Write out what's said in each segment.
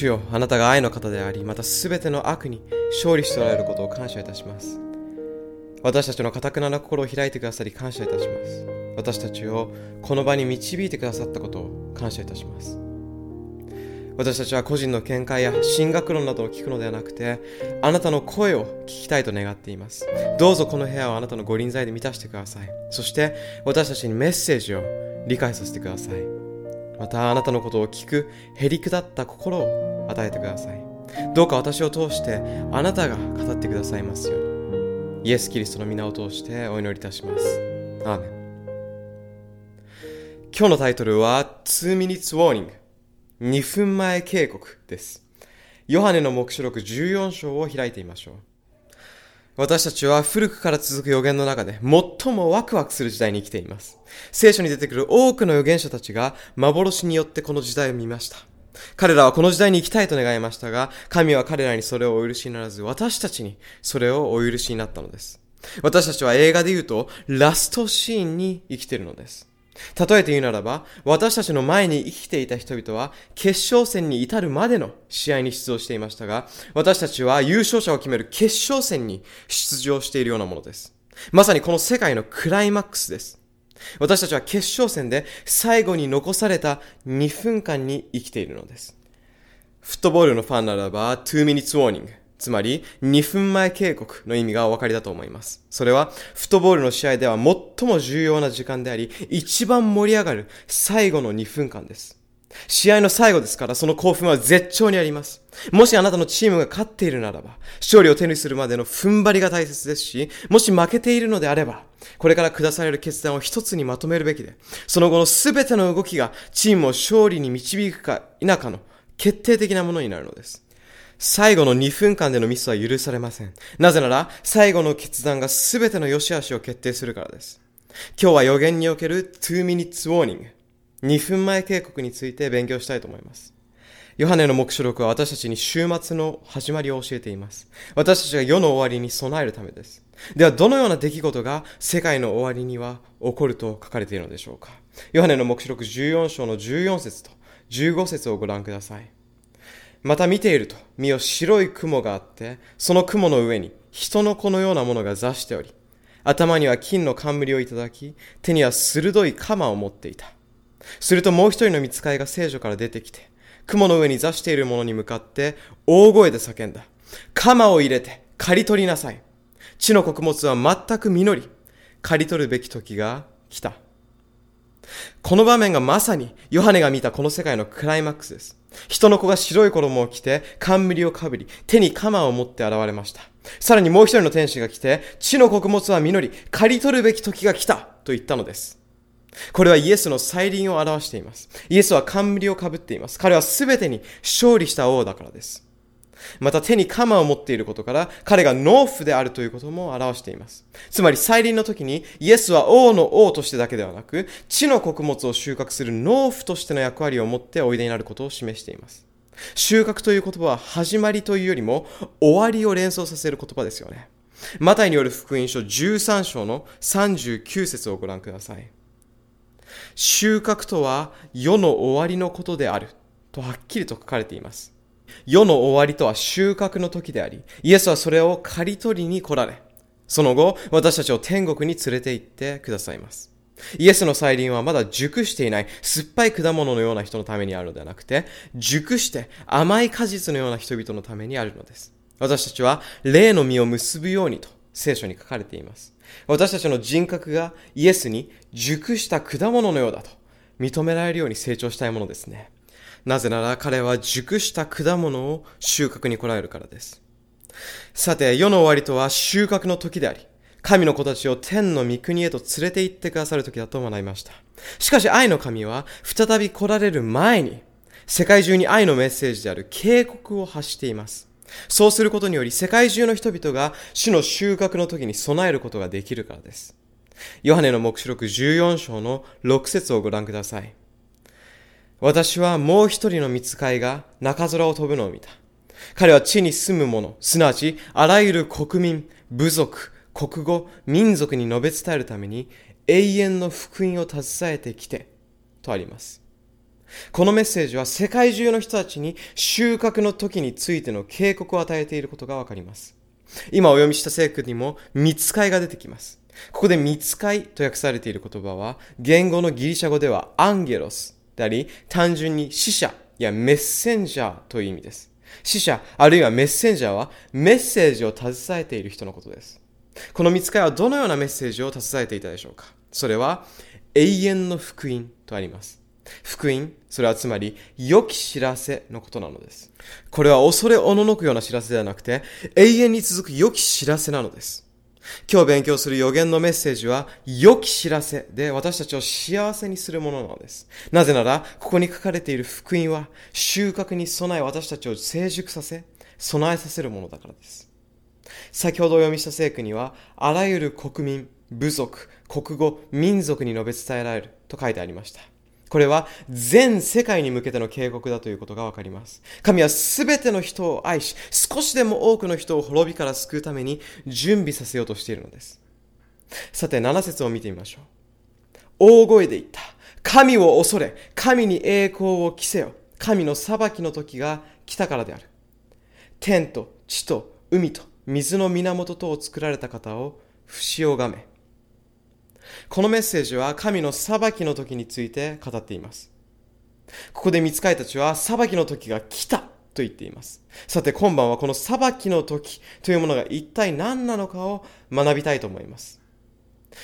主よあなたが愛の方でありまた全ての悪に勝利しておられることを感謝いたします。私たちの堅くなな心を開いてくださり感謝いたします。私たちをこの場に導いてくださったことを感謝いたします。私たちは個人の見解や進学論などを聞くのではなくてあなたの声を聞きたいと願っています。どうぞこの部屋をあなたのご臨在で満たしてください。そして私たちにメッセージを理解させてください。またあなたのことを聞くへりくだった心を与えてください。どうか私を通してあなたが語ってくださいますように。イエス・キリストの皆を通してお祈りいたします。アーメン。今日のタイトルは2 minutes warning 2分前警告です。ヨハネの目視録14章を開いてみましょう。私たちは古くから続く予言の中で最もワクワクする時代に生きています。聖書に出てくる多くの預言者たちが幻によってこの時代を見ました。彼らはこの時代に生きたいと願いましたが、神は彼らにそれをお許しにならず、私たちにそれをお許しになったのです。私たちは映画で言うと、ラストシーンに生きているのです。例えて言うならば、私たちの前に生きていた人々は、決勝戦に至るまでの試合に出場していましたが、私たちは優勝者を決める決勝戦に出場しているようなものです。まさにこの世界のクライマックスです。私たちは決勝戦で最後に残された2分間に生きているのです。フットボールのファンならば、2 minutes warning。つまり、2分前警告の意味がお分かりだと思います。それは、フットボールの試合では最も重要な時間であり、一番盛り上がる最後の2分間です。試合の最後ですから、その興奮は絶頂にあります。もしあなたのチームが勝っているならば、勝利を手にするまでの踏ん張りが大切ですし、もし負けているのであれば、これから下される決断を一つにまとめるべきで、その後の全ての動きがチームを勝利に導くか否かの決定的なものになるのです。最後の2分間でのミスは許されません。なぜなら、最後の決断が全ての良し悪しを決定するからです。今日は予言における2 minutes warning、2分前警告について勉強したいと思います。ヨハネの目視録は私たちに週末の始まりを教えています。私たちが世の終わりに備えるためです。では、どのような出来事が世界の終わりには起こると書かれているのでしょうかヨハネの目視録14章の14節と15節をご覧ください。また見ていると、身を白い雲があって、その雲の上に人の子のようなものが座しており、頭には金の冠をいただき、手には鋭い鎌を持っていた。するともう一人の見つかいが聖女から出てきて、雲の上に座している者に向かって大声で叫んだ。鎌を入れて刈り取りなさい。地の穀物は全く実り、刈り取るべき時が来た。この場面がまさにヨハネが見たこの世界のクライマックスです。人の子が白い衣を着て、冠をかぶり、手に鎌を持って現れました。さらにもう一人の天使が来て、地の穀物は実り、刈り取るべき時が来たと言ったのです。これはイエスの再臨を表しています。イエスは冠をかぶっています。彼は全てに勝利した王だからです。また手に鎌を持っていることから、彼が農夫であるということも表しています。つまり再臨の時に、イエスは王の王としてだけではなく、地の穀物を収穫する農夫としての役割を持っておいでになることを示しています。収穫という言葉は始まりというよりも、終わりを連想させる言葉ですよね。マタイによる福音書13章の39節をご覧ください。収穫とは世の終わりのことであるとはっきりと書かれています。世の終わりとは収穫の時であり、イエスはそれを刈り取りに来られ、その後、私たちを天国に連れて行ってくださいます。イエスの再臨はまだ熟していない酸っぱい果物のような人のためにあるのではなくて、熟して甘い果実のような人々のためにあるのです。私たちは霊の実を結ぶようにと聖書に書かれています。私たちの人格がイエスに熟した果物のようだと認められるように成長したいものですね。なぜなら彼は熟した果物を収穫に来られるからです。さて、世の終わりとは収穫の時であり、神の子たちを天の御国へと連れて行ってくださる時だと学びました。しかし愛の神は再び来られる前に、世界中に愛のメッセージである警告を発しています。そうすることにより世界中の人々が主の収穫の時に備えることができるからです。ヨハネの目視録14章の6節をご覧ください。私はもう一人の見つかいが中空を飛ぶのを見た。彼は地に住む者、すなわちあらゆる国民、部族、国語、民族に述べ伝えるために永遠の福音を携えてきて、とあります。このメッセージは世界中の人たちに収穫の時についての警告を与えていることがわかります。今お読みした聖句にも見つかいが出てきます。ここで見つかいと訳されている言葉は、言語のギリシャ語ではアンゲロスであり、単純に死者やメッセンジャーという意味です。死者、あるいはメッセンジャーはメッセージを携えている人のことです。この見つかいはどのようなメッセージを携えていたでしょうか？それは永遠の福音とあります。福音、それはつまり良き知らせのことなのです。これは恐れおののくような知らせではなくて永遠に続く良き知らせなのです。今日勉強する予言のメッセージは、良き知らせで私たちを幸せにするものなのです。なぜなら、ここに書かれている福音は、収穫に備え私たちを成熟させ、備えさせるものだからです。先ほどお読みした聖句には、あらゆる国民、部族、国語、民族に述べ伝えられると書いてありました。これは全世界に向けての警告だということがわかります。神はすべての人を愛し、少しでも多くの人を滅びから救うために準備させようとしているのです。さて、7節を見てみましょう。大声で言った。神を恐れ、神に栄光を着せよ。神の裁きの時が来たからである。天と地と海と水の源とを作られた方を不死をがめ。このメッセージは神の裁きの時について語っています。ここで見つかいたちは裁きの時が来たと言っています。さて今晩はこの裁きの時というものが一体何なのかを学びたいと思います。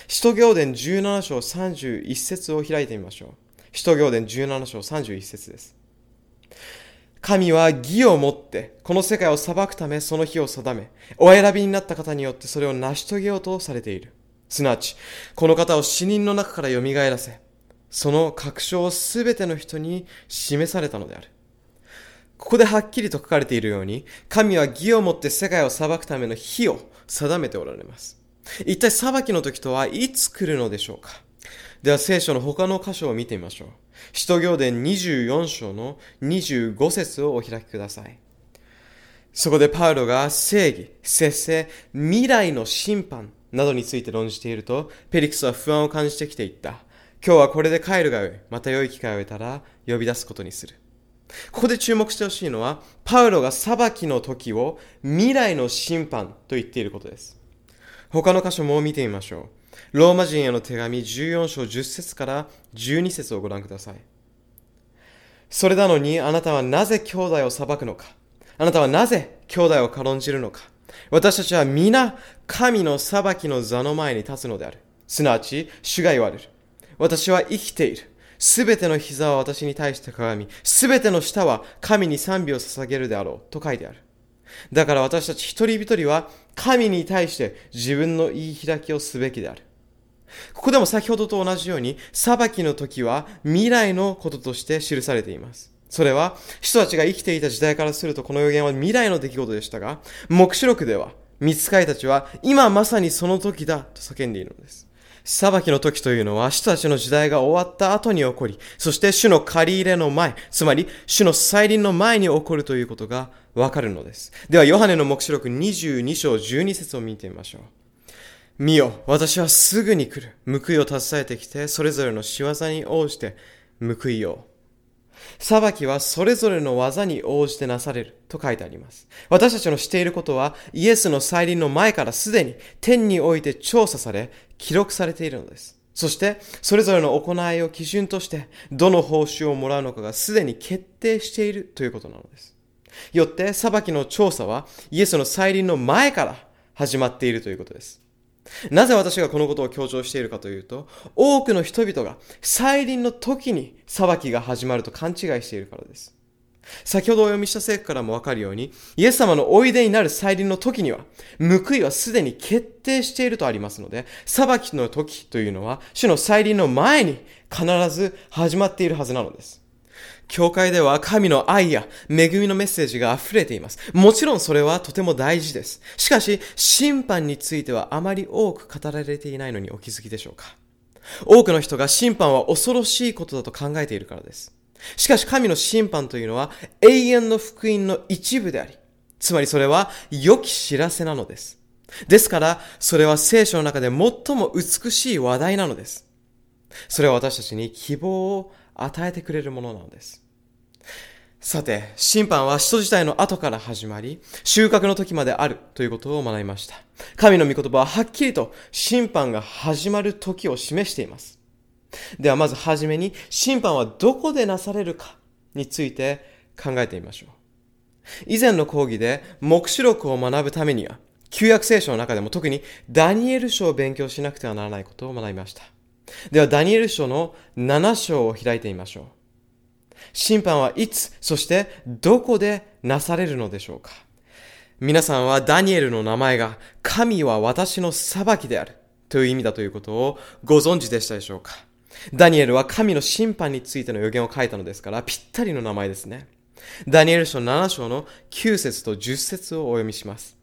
使徒行伝17章31節を開いてみましょう。使徒行伝17章31節です。神は義をもってこの世界を裁くためその日を定め、お選びになった方によってそれを成し遂げようとされている。すなわち、この方を死人の中から蘇らせ、その確証をすべての人に示されたのである。ここではっきりと書かれているように、神は義をもって世界を裁くための日を定めておられます。一体裁きの時とはいつ来るのでしょうか？では聖書の他の箇所を見てみましょう。使徒行伝24章の25節をお開きください。そこでパウロが正義、節制、未来の審判などについて論じていると、ペリクスは不安を感じてきていった。今日はこれで帰るがよい。また良い機会を得たら呼び出すことにする。ここで注目してほしいのは、パウロが裁きの時を未来の審判と言っていることです。他の箇所も見てみましょう。ローマ人への手紙14章10節から12節をご覧ください。それなのにあなたはなぜ兄弟を裁くのか？あなたはなぜ兄弟を軽んじるのか？私たちは皆神の裁きの座の前に立つのである。すなわち、主が言われる。私は生きている。すべての膝は私に対して鏡、すべての舌は神に賛美を捧げるであろう。と書いてある。だから私たち一人一人は神に対して自分の言い開きをすべきである。ここでも先ほどと同じように、裁きの時は未来のこととして記されています。それは、人たちが生きていた時代からするとこの予言は未来の出来事でしたが、目視録では、見つかいたちは、今まさにその時だと叫んでいるのです。裁きの時というのは、人たちの時代が終わった後に起こり、そして主の借り入れの前、つまり主の再臨の前に起こるということがわかるのです。では、ヨハネの目視録22章12節を見てみましょう。見よ、私はすぐに来る。報いを携えてきて、それぞれの仕業に応じて報いよう。裁きはそれぞれの技に応じてなされると書いてあります。私たちのしていることはイエスの再臨の前からすでに天において調査され記録されているのです。そして、それぞれの行いを基準として、どの報酬をもらうのかがすでに決定しているということなのです。よって、裁きの調査は、イエスの再臨の前から始まっているということです。なぜ私がこのことを強調しているかというと、多くの人々が再臨の時に裁きが始まると勘違いしているからです。先ほどお読みした聖句からもわかるように、イエス様のおいでになる再臨の時には、報いはすでに決定しているとありますので、裁きの時というのは、主の再臨の前に必ず始まっているはずなのです。教会では神の愛や恵みのメッセージが溢れています。もちろんそれはとても大事です。しかし、審判についてはあまり多く語られていないのにお気づきでしょうか多くの人が審判は恐ろしいことだと考えているからです。しかし神の審判というのは永遠の福音の一部であり、つまりそれは良き知らせなのです。ですから、それは聖書の中で最も美しい話題なのです。それは私たちに希望を与えてくれるものなのです。さて、審判は使徒自体の後から始まり、収穫の時まであるということを学びました。神の御言葉ははっきりと審判が始まる時を示しています。ではまずはじめに、審判はどこでなされるかについて考えてみましょう。以前の講義で、目視録を学ぶためには、旧約聖書の中でも特にダニエル書を勉強しなくてはならないことを学びました。では、ダニエル書の7章を開いてみましょう。審判はいつ、そしてどこでなされるのでしょうか皆さんはダニエルの名前が神は私の裁きであるという意味だということをご存知でしたでしょうかダニエルは神の審判についての予言を書いたのですからぴったりの名前ですね。ダニエル書7章の9節と10節をお読みします。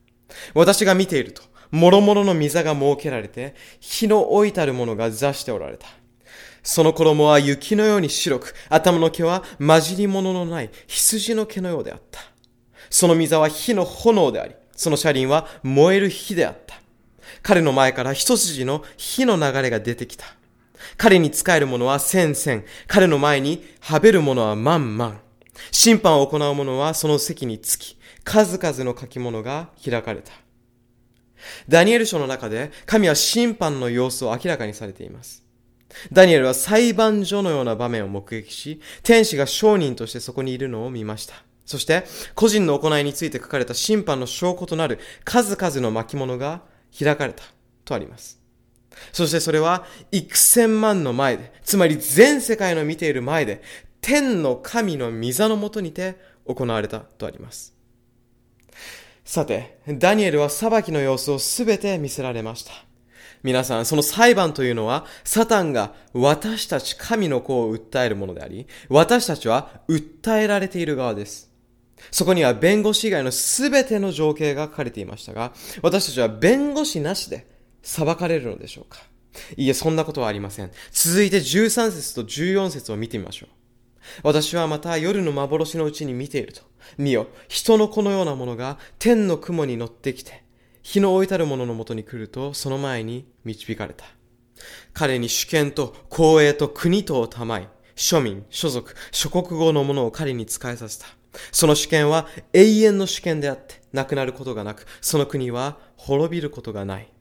私が見ていると、諸々の御座が設けられて、火の置いたるものが座しておられた。その衣は雪のように白く、頭の毛は混じり物のない羊の毛のようであった。その御座は火の炎であり、その車輪は燃える火であった。彼の前から一筋の火の流れが出てきた。彼に仕える者は千千、彼の前にはべる者は万万。審判を行う者はその席につき、数々の書き物が開かれた。ダニエル書の中で神は審判の様子を明らかにされています。ダニエルは裁判所のような場面を目撃し、天使が証人としてそこにいるのを見ました。そして、個人の行いについて書かれた審判の証拠となる数々の巻物が開かれたとあります。そしてそれは幾千万の前で、つまり全世界の見ている前で、天の神の御座のもとにて行われたとあります。さて、ダニエルは裁きの様子をすべて見せられました。皆さん、その裁判というのは、サタンが私たち神の子を訴えるものであり、私たちは訴えられている側です。そこには弁護士以外のすべての情景が書かれていましたが、私たちは弁護士なしで裁かれるのでしょうかいいえ、そんなことはありません。続いて13節と14節を見てみましょう。私はまた夜の幻のうちに見ていると。見よ、人の子のようなものが天の雲に乗ってきて、日の置いたる者のもとに来ると、その前に導かれた。彼に主権と公営と国とを賜い、庶民、所属、諸国語のものを彼に使えさせた。その主権は永遠の主権であって、なくなることがなく、その国は滅びることがない。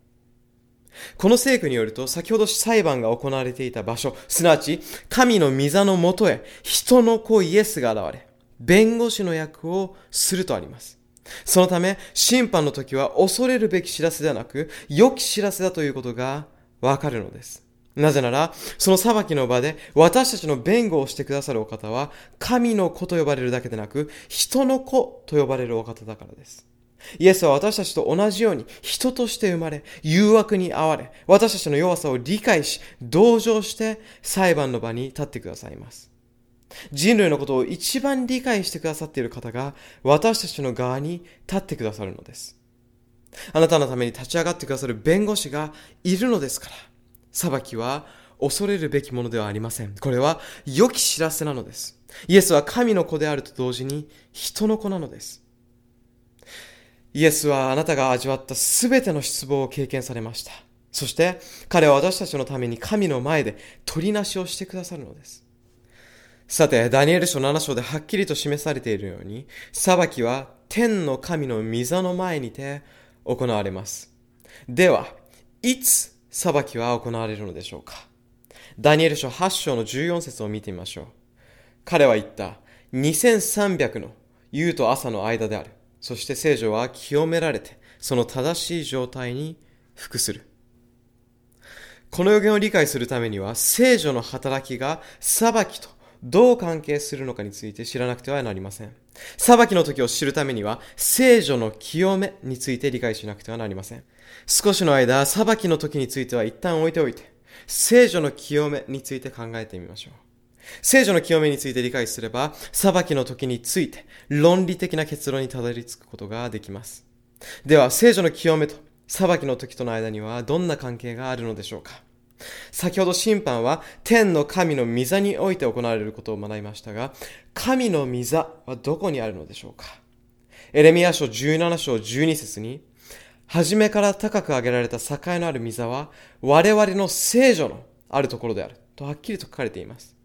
この聖句によると、先ほど裁判が行われていた場所、すなわち、神の御座のもとへ、人の子イエスが現れ、弁護士の役をするとあります。そのため、審判の時は恐れるべき知らせではなく、良き知らせだということがわかるのです。なぜなら、その裁きの場で私たちの弁護をしてくださるお方は、神の子と呼ばれるだけでなく、人の子と呼ばれるお方だからです。イエスは私たちと同じように人として生まれ、誘惑に遭われ、私たちの弱さを理解し、同情して裁判の場に立ってくださいます。人類のことを一番理解してくださっている方が私たちの側に立ってくださるのです。あなたのために立ち上がってくださる弁護士がいるのですから、裁きは恐れるべきものではありません。これは良き知らせなのです。イエスは神の子であると同時に人の子なのです。イエスはあなたが味わったすべての失望を経験されました。そして彼は私たちのために神の前で取りなしをしてくださるのです。さて、ダニエル書7章ではっきりと示されているように、裁きは天の神の御座の前にて行われます。では、いつ裁きは行われるのでしょうかダニエル書8章の14節を見てみましょう。彼は言った。2300の夕と朝の間である。そして聖女は清められて、その正しい状態に服する。この予言を理解するためには、聖女の働きが裁きとどう関係するのかについて知らなくてはなりません。裁きの時を知るためには、聖女の清めについて理解しなくてはなりません。少しの間、裁きの時については一旦置いておいて、聖女の清めについて考えてみましょう。聖女の清めについて理解すれば、裁きの時について論理的な結論にたどり着くことができます。では、聖女の清めと裁きの時との間にはどんな関係があるのでしょうか先ほど審判は天の神の御座において行われることを学びましたが、神の御座はどこにあるのでしょうかエレミア書17章12節に、初めから高く上げられた境のある御座は我々の聖女のあるところであるとはっきりと書かれています。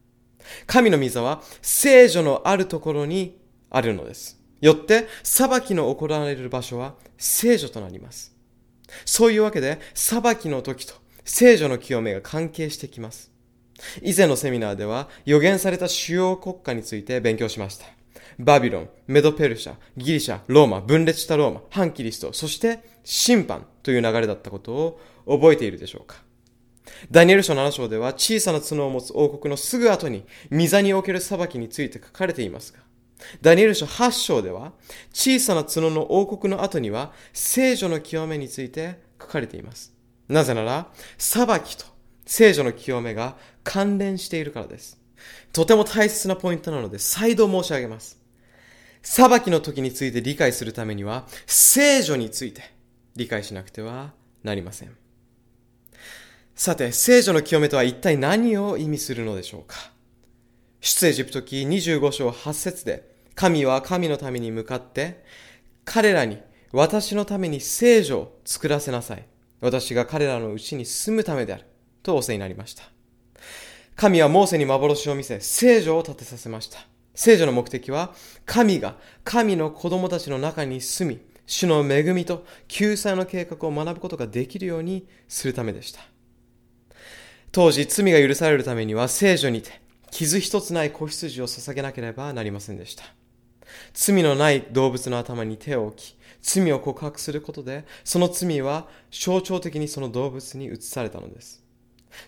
神の御座は聖女のあるところにあるのです。よって、裁きの行われる場所は聖女となります。そういうわけで、裁きの時と聖女の清めが関係してきます。以前のセミナーでは予言された主要国家について勉強しました。バビロン、メドペルシャ、ギリシャ、ローマ、分裂したローマ、反キリスト、そして審判という流れだったことを覚えているでしょうかダニエル書7章では小さな角を持つ王国のすぐ後に御座における裁きについて書かれていますが、ダニエル書8章では小さな角の王国の後には聖女の清めについて書かれています。なぜなら、裁きと聖女の清めが関連しているからです。とても大切なポイントなので再度申し上げます。裁きの時について理解するためには、聖女について理解しなくてはなりません。さて、聖女の清めとは一体何を意味するのでしょうか？出エジプト記25章8節で、神は神のために向かって、彼らに私のために聖女を作らせなさい。私が彼らのうちに住むためである。と仰せになりました。神はモーセに幻を見せ、聖女を立てさせました。聖女の目的は、神が神の子供たちの中に住み、主の恵みと救済の計画を学ぶことができるようにするためでした。当時、罪が許されるためには聖女にて、傷一つない子羊を捧げなければなりませんでした。罪のない動物の頭に手を置き、罪を告白することで、その罪は象徴的にその動物に移されたのです。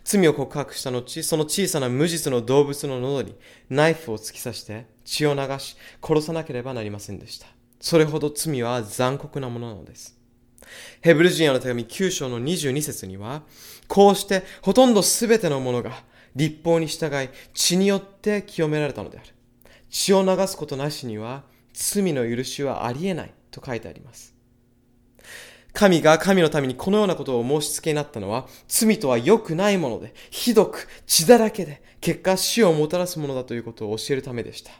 罪を告白した後、その小さな無実の動物の喉にナイフを突き刺して血を流し殺さなければなりませんでした。それほど罪は残酷なものなのです。ヘブル人への手紙9章の22節には、こうしてほとんど全てのものが立法に従い血によって清められたのである。血を流すことなしには罪の許しはありえないと書いてあります。神が神のためにこのようなことを申し付けになったのは、罪とは良くないもので、ひどく血だらけで、結果死をもたらすものだということを教えるためでした。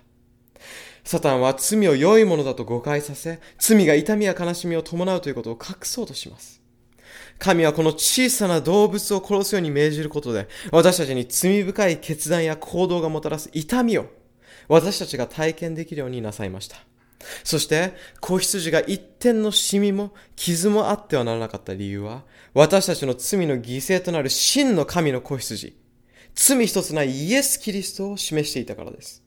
サタンは罪を良いものだと誤解させ、罪が痛みや悲しみを伴うということを隠そうとします。神はこの小さな動物を殺すように命じることで、私たちに罪深い決断や行動がもたらす痛みを、私たちが体験できるようになさいました。そして、子羊が一点のシミも傷もあってはならなかった理由は、私たちの罪の犠牲となる真の神の子羊、罪一つないイエス・キリストを示していたからです。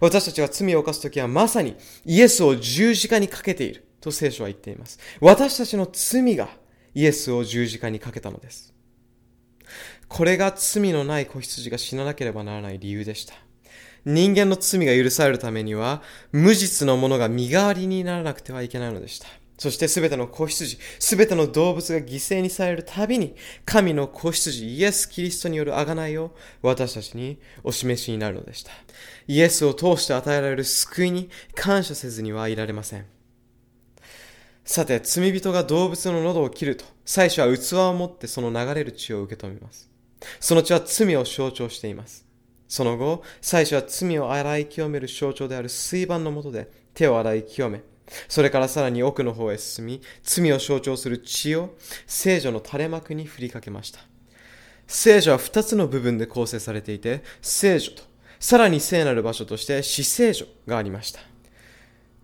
私たちが罪を犯すときはまさにイエスを十字架にかけていると聖書は言っています。私たちの罪がイエスを十字架にかけたのです。これが罪のない子羊が死ななければならない理由でした。人間の罪が許されるためには、無実のものが身代わりにならなくてはいけないのでした。そしてすべての子羊、すべての動物が犠牲にされるたびに、神の子羊イエス・キリストによる贖いを私たちにお示しになるのでした。イエスを通して与えられる救いに感謝せずにはいられません。さて、罪人が動物の喉を切ると、最初は器を持ってその流れる血を受け止めます。その血は罪を象徴しています。その後、最初は罪を洗い清める象徴である水盤のもとで手を洗い清め、それからさらに奥の方へ進み、罪を象徴する血を聖女の垂れ幕に振りかけました。聖女は二つの部分で構成されていて、聖女と、さらに聖なる場所として死聖女がありました。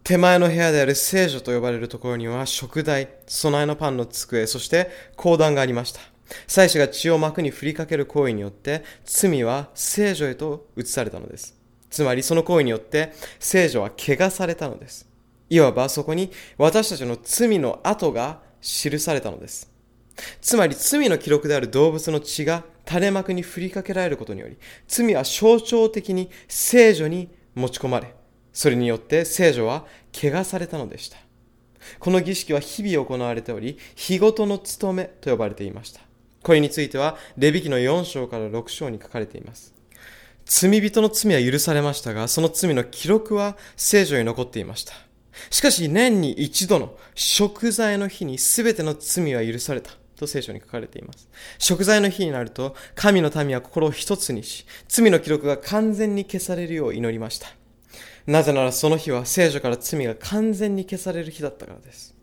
手前の部屋である聖女と呼ばれるところには食材、備えのパンの机、そして講談がありました。祭司が血を幕に振りかける行為によって罪は聖女へと移されたのです。つまりその行為によって聖女は汚されたのです。いわばそこに私たちの罪の跡が記されたのです。つまり罪の記録である動物の血が垂れ幕に振りかけられることにより、罪は象徴的に聖女に持ち込まれ、それによって聖女は汚されたのでした。この儀式は日々行われており、日ごとの務めと呼ばれていました。これについては、レビ記の4章から6章に書かれています。罪人の罪は許されましたが、その罪の記録は聖女に残っていました。しかし、年に一度の食材の日に全ての罪は許された。と聖書に書かれています。食材の日になると、神の民は心を一つにし、罪の記録が完全に消されるよう祈りました。なぜならその日は聖書から罪が完全に消される日だったからです。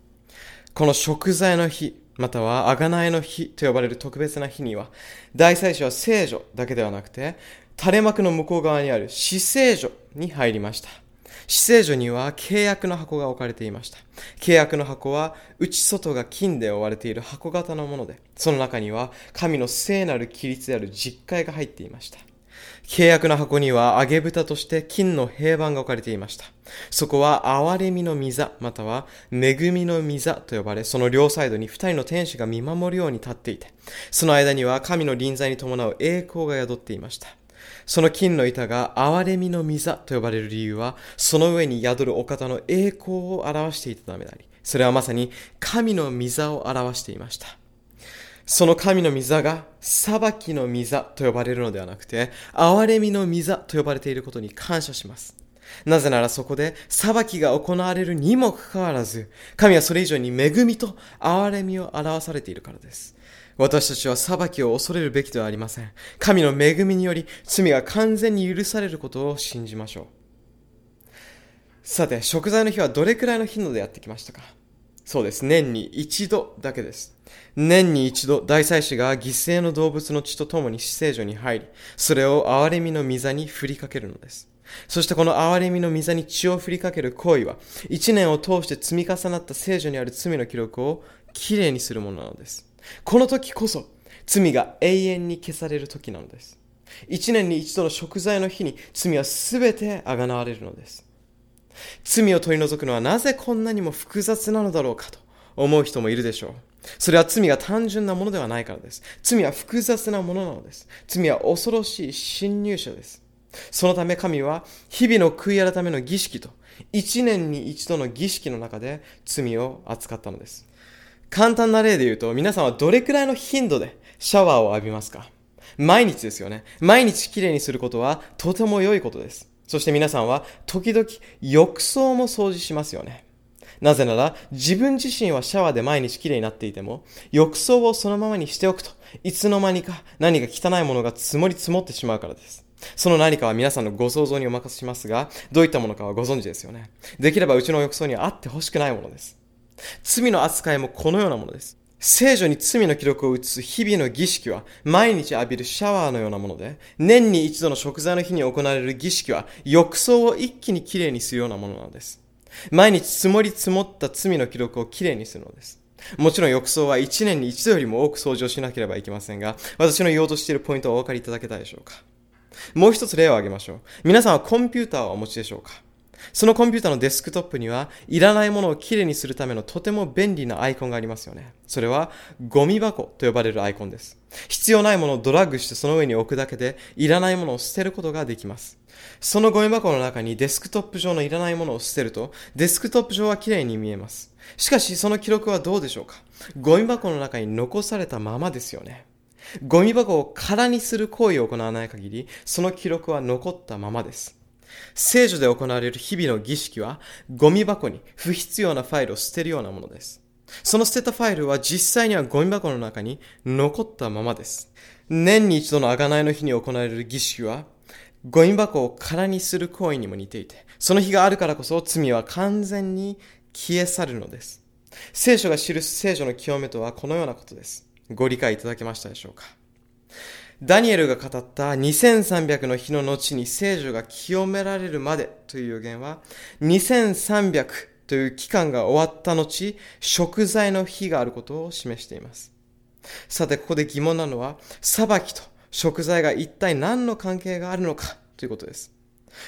この食材の日、または、あがないの日と呼ばれる特別な日には、大祭司は聖女だけではなくて、垂れ幕の向こう側にある死聖女に入りました。死聖所には契約の箱が置かれていました。契約の箱は内外が金で覆われている箱型のもので、その中には神の聖なる規律である実会が入っていました。契約の箱には揚げ蓋として金の平板が置かれていました。そこは憐れみの御座、または恵みの御座と呼ばれ、その両サイドに二人の天使が見守るように立っていて、その間には神の臨在に伴う栄光が宿っていました。その金の板が憐れみの御座と呼ばれる理由は、その上に宿るお方の栄光を表していたためであり、それはまさに神の御座を表していました。その神の御座が裁きの御座と呼ばれるのではなくて、憐れみの御座と呼ばれていることに感謝します。なぜならそこで裁きが行われるにもかかわらず、神はそれ以上に恵みと憐れみを表されているからです。私たちは裁きを恐れるべきではありません。神の恵みにより罪が完全に許されることを信じましょう。さて、食材の日はどれくらいの頻度でやってきましたか？そうです。年に一度だけです。年に一度、大祭司が犠牲の動物の血と共に死聖所に入り、それを憐れみの御座に振りかけるのです。そしてこの憐れみの御座に血を振りかける行為は、一年を通して積み重なった聖女にある罪の記録をきれいにするものなのです。この時こそ罪が永遠に消される時なのです。一年に一度の食材の日に罪は全てあがなわれるのです。罪を取り除くのはなぜこんなにも複雑なのだろうかと思う人もいるでしょう。それは罪が単純なものではないからです。罪は複雑なものなのです。罪は恐ろしい侵入者です。そのため神は日々の悔い改めの儀式と一年に一度の儀式の中で罪を扱ったのです。簡単な例で言うと、皆さんはどれくらいの頻度でシャワーを浴びますか？毎日ですよね。毎日きれいにすることはとても良いことです。そして皆さんは時々浴槽も掃除しますよね。なぜなら自分自身はシャワーで毎日きれいになっていても浴槽をそのままにしておくといつの間にか何か汚いものが積もり積もってしまうからです。その何かは皆さんのご想像にお任せしますが、どういったものかはご存知ですよね。できればうちの浴槽にはあってほしくないものです。罪の扱いもこのようなものです。聖女に罪の記録を移す日々の儀式は毎日浴びるシャワーのようなもので、年に一度の食材の日に行われる儀式は浴槽を一気にきれいにするようなものなのです。毎日積もり積もった罪の記録をきれいにするのです。もちろん浴槽は1年に一度よりも多く掃除をしなければいけませんが、私の言おうとしているポイントはお分かりいただけたでしょうかもう一つ例を挙げましょう。皆さんはコンピューターをお持ちでしょうか？そのコンピューターのデスクトップにはいらないものをきれいにするためのとても便利なアイコンがありますよね。それはゴミ箱と呼ばれるアイコンです。必要ないものをドラッグしてその上に置くだけでいらないものを捨てることができます。そのゴミ箱の中にデスクトップ上のいらないものを捨てるとデスクトップ上はきれいに見えます。しかしその記録はどうでしょうか？ゴミ箱の中に残されたままですよね。ゴミ箱を空にする行為を行わない限り、その記録は残ったままです。聖女で行われる日々の儀式は、ゴミ箱に不必要なファイルを捨てるようなものです。その捨てたファイルは実際にはゴミ箱の中に残ったままです。年に一度の贖いの日に行われる儀式は、ゴミ箱を空にする行為にも似ていて、その日があるからこそ罪は完全に消え去るのです。聖書が記す聖書の清めとはこのようなことです。ご理解いただけましたでしょうか？ダニエルが語った2300の日の後に聖女が清められるまでという予言は、2300という期間が終わった後、食材の日があることを示しています。さて、ここで疑問なのは、裁きと食材が一体何の関係があるのかということです。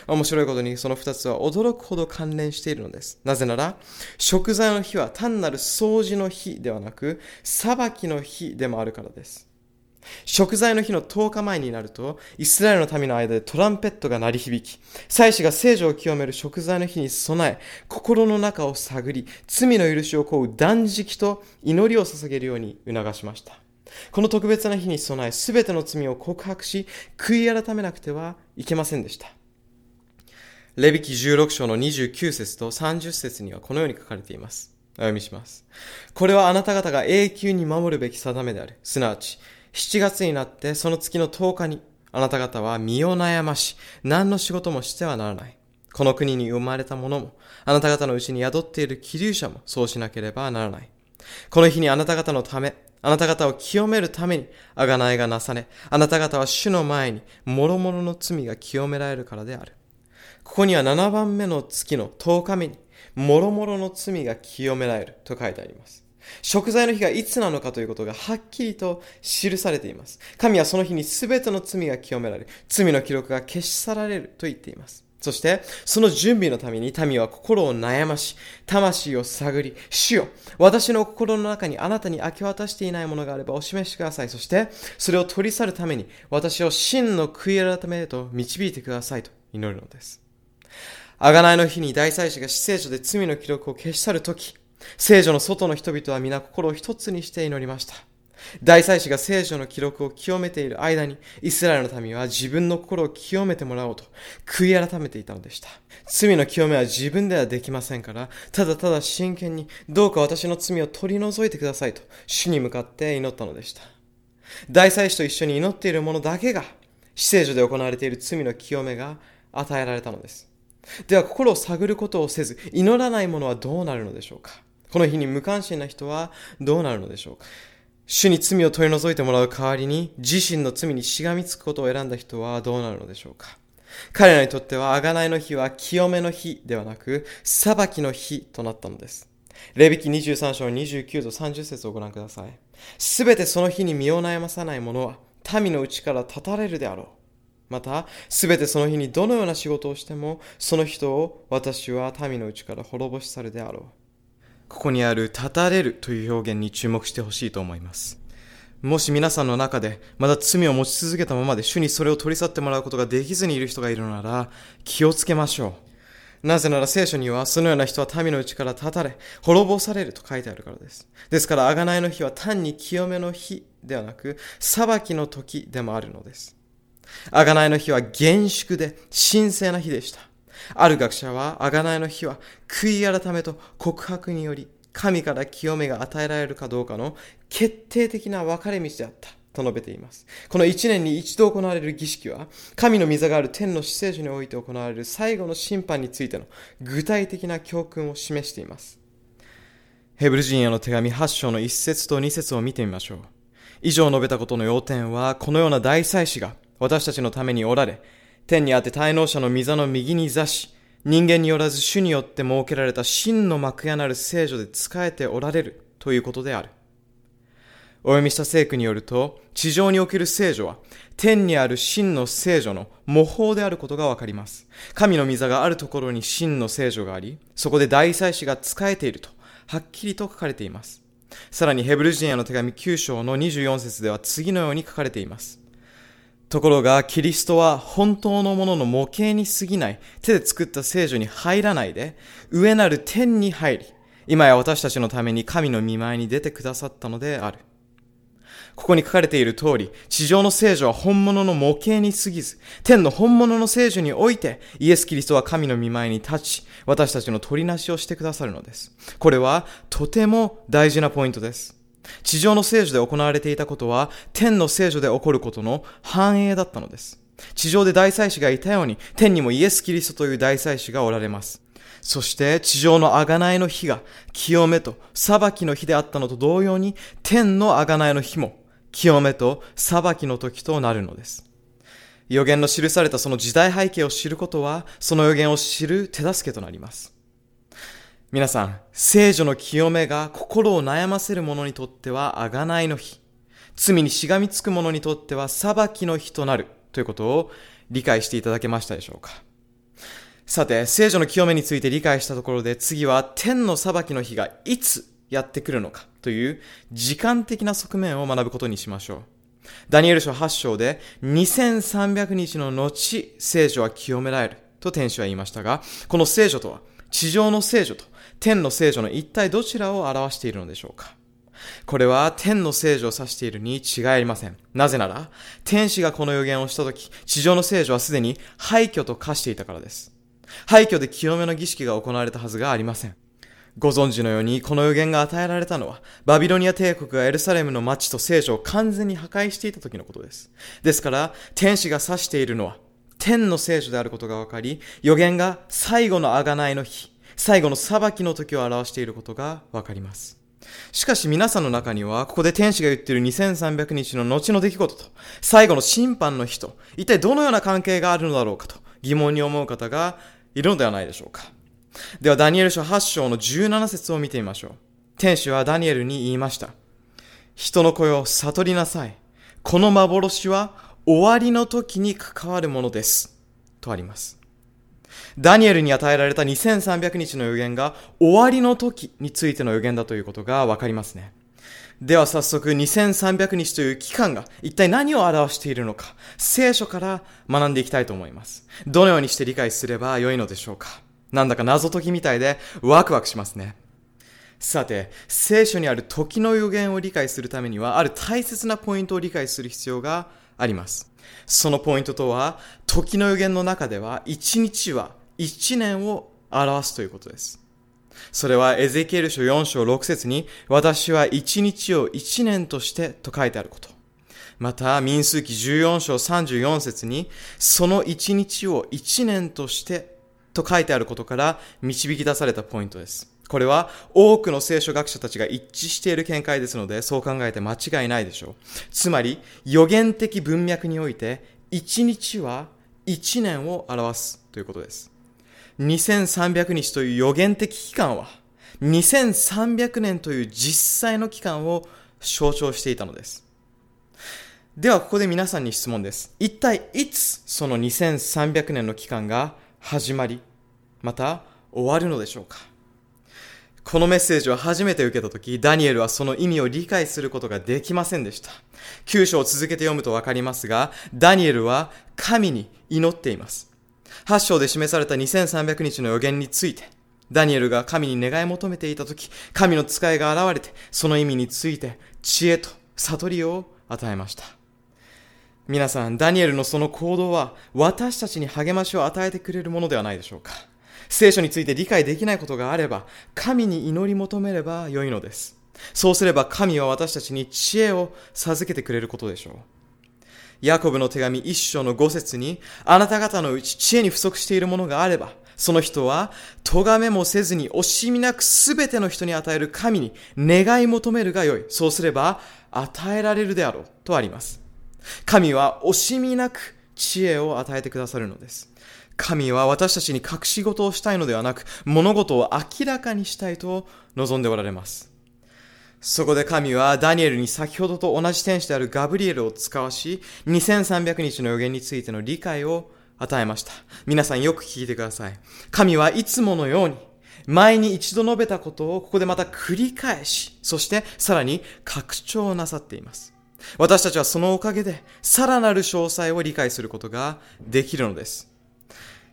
面白いことにその二つは驚くほど関連しているのです。なぜなら、食材の日は単なる掃除の日ではなく、裁きの日でもあるからです。食材の日の10日前になると、イスラエルの民の間でトランペットが鳴り響き、祭司が聖女を清める食材の日に備え、心の中を探り、罪の許しを請う断食と祈りを捧げるように促しました。この特別な日に備え、すべての罪を告白し、悔い改めなくてはいけませんでした。レビキ16章の29節と30節にはこのように書かれています。お読みします。これはあなた方が永久に守るべき定めである。すなわち、7月になってその月の10日にあなた方は身を悩まし、何の仕事もしてはならない。この国に生まれた者も、あなた方のうちに宿っている気流者もそうしなければならない。この日にあなた方のため、あなた方を清めるために、あがないがなされ、あなた方は主の前に、諸々の罪が清められるからである。ここには7番目の月の10日目に、諸々の罪が清められると書いてあります。食材の日がいつなのかということがはっきりと記されています。神はその日に全ての罪が清められ、罪の記録が消し去られると言っています。そして、その準備のために民は心を悩まし、魂を探り、主よ、私の心の中にあなたに明け渡していないものがあればお示しください。そして、それを取り去るために、私を真の悔い改めへと導いてくださいと祈るのです。贖いの日に大祭司が死聖書で罪の記録を消し去るとき、聖女の外の人々は皆心を一つにして祈りました。大祭司が聖書の記録を清めている間に、イスラエルの民は自分の心を清めてもらおうと、悔い改めていたのでした。罪の清めは自分ではできませんから、ただただ真剣に、どうか私の罪を取り除いてくださいと、主に向かって祈ったのでした。大祭司と一緒に祈っている者だけが、死聖所で行われている罪の清めが与えられたのです。では、心を探ることをせず、祈らない者はどうなるのでしょうかこの日に無関心な人はどうなるのでしょうか？主に罪を取り除いてもらう代わりに、自身の罪にしがみつくことを選んだ人はどうなるのでしょうか？彼らにとっては、贖いの日は清めの日ではなく、裁きの日となったのです。レビキ23章29と30節をご覧ください。すべてその日に身を悩まさない者は、民のうちから立たれるであろう。また、すべてその日にどのような仕事をしても、その人を私は民のうちから滅ぼし去るであろう。ここにある立たれるという表現に注目してほしいと思います。もし皆さんの中でまだ罪を持ち続けたままで主にそれを取り去ってもらうことができずにいる人がいるなら気をつけましょう。なぜなら聖書にはそのような人は民のうちから立たれ、滅ぼされると書いてあるからです。ですから、贖いの日は単に清めの日ではなく、裁きの時でもあるのです。贖いの日は厳粛で神聖な日でした。ある学者は、贖いの日は、悔い改めと告白により、神から清めが与えられるかどうかの決定的な分かれ道であった。と述べています。この一年に一度行われる儀式は、神の御座がある天の死聖所において行われる最後の審判についての具体的な教訓を示しています。ヘブル人への手紙8章の1節と2節を見てみましょう。以上述べたことの要点は、このような大祭司が私たちのためにおられ、天にあって滞納者の御座の右に座し、人間によらず主によって設けられた真の幕屋なる聖女で仕えておられるということである。お読みした聖句によると、地上における聖女は、天にある真の聖女の模倣であることがわかります。神の御座があるところに真の聖女があり、そこで大祭司が仕えていると、はっきりと書かれています。さらにヘブル人への手紙9章の24節では次のように書かれています。ところが、キリストは本当のものの模型に過ぎない手で作った聖女に入らないで、上なる天に入り、今や私たちのために神の見舞いに出てくださったのである。ここに書かれている通り、地上の聖女は本物の模型に過ぎず、天の本物の聖女において、イエス・キリストは神の見舞いに立ち、私たちの取りなしをしてくださるのです。これはとても大事なポイントです。地上の聖女で行われていたことは、天の聖女で起こることの繁栄だったのです。地上で大祭司がいたように、天にもイエス・キリストという大祭司がおられます。そして地上の贖いの日が清めと裁きの日であったのと同様に、天の贖いの日も清めと裁きの時となるのです。予言の記されたその時代背景を知ることは、その予言を知る手助けとなります。皆さん、聖女の清めが心を悩ませる者にとっては贖いの日。罪にしがみつく者にとっては裁きの日となるということを理解していただけましたでしょうかさて、聖女の清めについて理解したところで次は天の裁きの日がいつやってくるのかという時間的な側面を学ぶことにしましょう。ダニエル書8章で2300日の後、聖女は清められると天使は言いましたが、この聖女とは地上の聖女と天の聖女の一体どちらを表しているのでしょうか？これは天の聖女を指しているに違いありません。なぜなら、天使がこの予言をしたとき、地上の聖女はすでに廃墟と化していたからです。廃墟で清めの儀式が行われたはずがありません。ご存知のように、この予言が与えられたのは、バビロニア帝国がエルサレムの町と聖女を完全に破壊していた時のことです。ですから、天使が指しているのは、天の聖女であることがわかり、予言が最後の贖いの日、最後の裁きの時を表していることがわかります。しかし皆さんの中には、ここで天使が言っている2300日の後の出来事と、最後の審判の日と、一体どのような関係があるのだろうかと疑問に思う方がいるのではないでしょうか。では、ダニエル書8章の17節を見てみましょう。天使はダニエルに言いました。人の子よ、悟りなさい。この幻は終わりの時に関わるものです。とあります。ダニエルに与えられた2300日の予言が終わりの時についての予言だということがわかりますね。では早速2300日という期間が一体何を表しているのか聖書から学んでいきたいと思います。どのようにして理解すればよいのでしょうかなんだか謎解きみたいでワクワクしますね。さて、聖書にある時の予言を理解するためにはある大切なポイントを理解する必要があります。そのポイントとは、時の予言の中では1日は1年を表すということです。それはエゼキエル書4章6節に、私は1日を1年としてと書いてあること。また、民数記14章34節に、その1日を1年としてと書いてあることから導き出されたポイントです。これは多くの聖書学者たちが一致している見解ですので、そう考えて間違いないでしょう。つまり、予言的文脈において、1日は1年を表すということです。2300日という予言的期間は、2300年という実際の期間を象徴していたのです。では、ここで皆さんに質問です。一体いつその2300年の期間が始まり、また終わるのでしょうか？このメッセージを初めて受けたとき、ダニエルはその意味を理解することができませんでした。9章を続けて読むとわかりますが、ダニエルは神に祈っています。8章で示された2300日の予言について、ダニエルが神に願い求めていたとき、神の使いが現れて、その意味について知恵と悟りを与えました。皆さん、ダニエルのその行動は私たちに励ましを与えてくれるものではないでしょうか。聖書について理解できないことがあれば、神に祈り求めればよいのです。そうすれば神は私たちに知恵を授けてくれることでしょう。ヤコブの手紙一章の五節に、あなた方のうち知恵に不足しているものがあれば、その人は、咎めもせずに惜しみなくすべての人に与える神に願い求めるがよい。そうすれば、与えられるであろう。とあります。神は惜しみなく知恵を与えてくださるのです。神は私たちに隠し事をしたいのではなく、物事を明らかにしたいと望んでおられます。そこで神はダニエルに先ほどと同じ天使であるガブリエルを使わし、2300日の予言についての理解を与えました。皆さんよく聞いてください。神はいつものように、前に一度述べたことをここでまた繰り返し、そしてさらに拡張なさっています。私たちはそのおかげでさらなる詳細を理解することができるのです。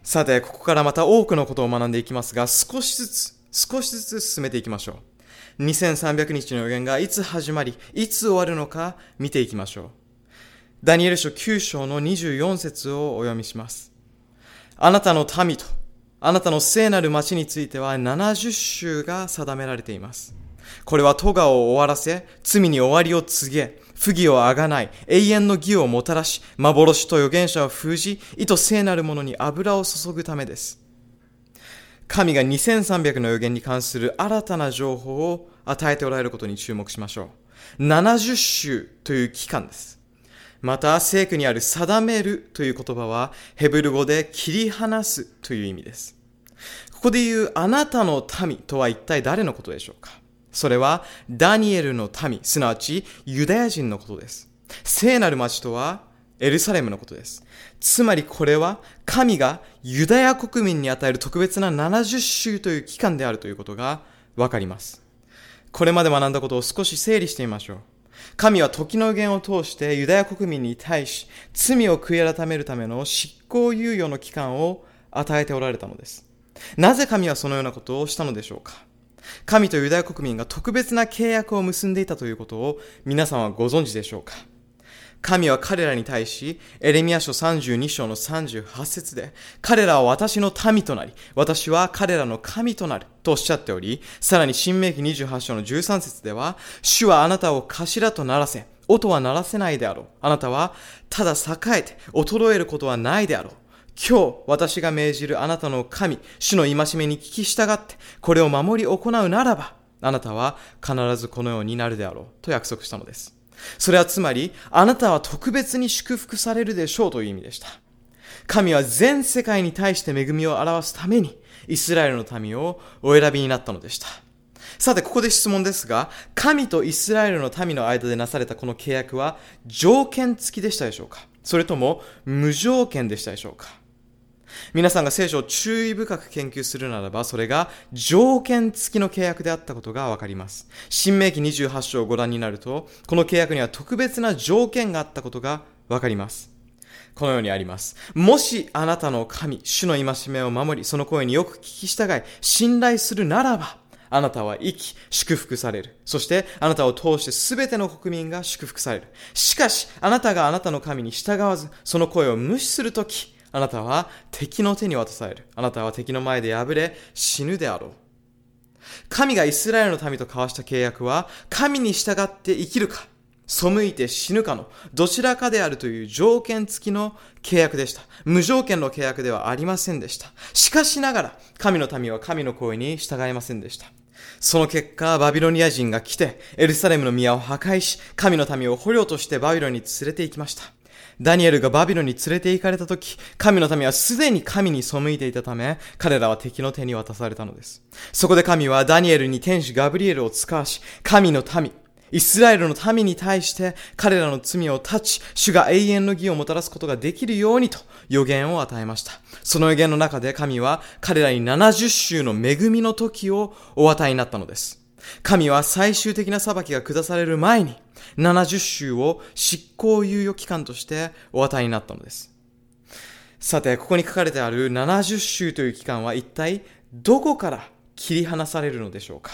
さて、ここからまた多くのことを学んでいきますが、少しずつ、少しずつ進めていきましょう。2300日の予言がいつ始まり、いつ終わるのか見ていきましょう。ダニエル書9章の24節をお読みします。あなたの民と、あなたの聖なる町については70週が定められています。これは戸川を終わらせ、罪に終わりを告げ、不義をあがない、永遠の義をもたらし、幻と預言者を封じ、意図聖なるものに油を注ぐためです。神が2300の予言に関する新たな情報を与えておられることに注目しましょう。70週という期間です。また、聖句にある定めるという言葉は、ヘブル語で切り離すという意味です。ここで言うあなたの民とは一体誰のことでしょうか？それはダニエルの民、すなわちユダヤ人のことです。聖なる町とはエルサレムのことです。つまりこれは神がユダヤ国民に与える特別な70週という期間であるということがわかります。これまで学んだことを少し整理してみましょう。神は時の言を通してユダヤ国民に対し罪を悔い改めるための執行猶予の期間を与えておられたのです。なぜ神はそのようなことをしたのでしょうか神とユダヤ国民が特別な契約を結んでいたということを皆さんはご存知でしょうか神は彼らに対し、エレミア書32章の38節で、彼らは私の民となり、私は彼らの神となるとおっしゃっており、さらに新明記28章の13節では、主はあなたを頭とならせ、音は鳴らせないであろう。あなたはただ栄えて衰えることはないであろう。今日私が命じるあなたの神、主の戒めに聞き従って、これを守り行うならば、あなたは必ずこのようになるであろうと約束したのです。それはつまり、あなたは特別に祝福されるでしょうという意味でした。神は全世界に対して恵みを表すために、イスラエルの民をお選びになったのでした。さて、ここで質問ですが、神とイスラエルの民の間でなされたこの契約は条件付きでしたでしょうか？それとも無条件でしたでしょうか？皆さんが聖書を注意深く研究するならば、それが条件付きの契約であったことがわかります。新明記28章をご覧になると、この契約には特別な条件があったことがわかります。このようにあります。もしあなたの神、主の戒めを守り、その声によく聞き従い、信頼するならば、あなたは生き、祝福される。そして、あなたを通して全ての国民が祝福される。しかし、あなたがあなたの神に従わず、その声を無視するとき、あなたは敵の手に渡される。あなたは敵の前で敗れ、死ぬであろう。神がイスラエルの民と交わした契約は、神に従って生きるか、背いて死ぬかのどちらかであるという条件付きの契約でした。無条件の契約ではありませんでした。しかしながら、神の民は神の声に従いませんでした。その結果、バビロニア人が来て、エルサレムの宮を破壊し、神の民を捕虜としてバビロに連れて行きました。ダニエルがバビロに連れて行かれた時、神の民はすでに神に背いていたため、彼らは敵の手に渡されたのです。そこで神はダニエルに天使ガブリエルを使わし、神の民、イスラエルの民に対して彼らの罪を断ち、主が永遠の義をもたらすことができるようにと予言を与えました。その予言の中で神は彼らに70週の恵みの時をお与えになったのです。神は最終的な裁きが下される前に70週を執行猶予期間としてお与えになったのです。さて、ここに書かれてある70週という期間は一体どこから切り離されるのでしょうか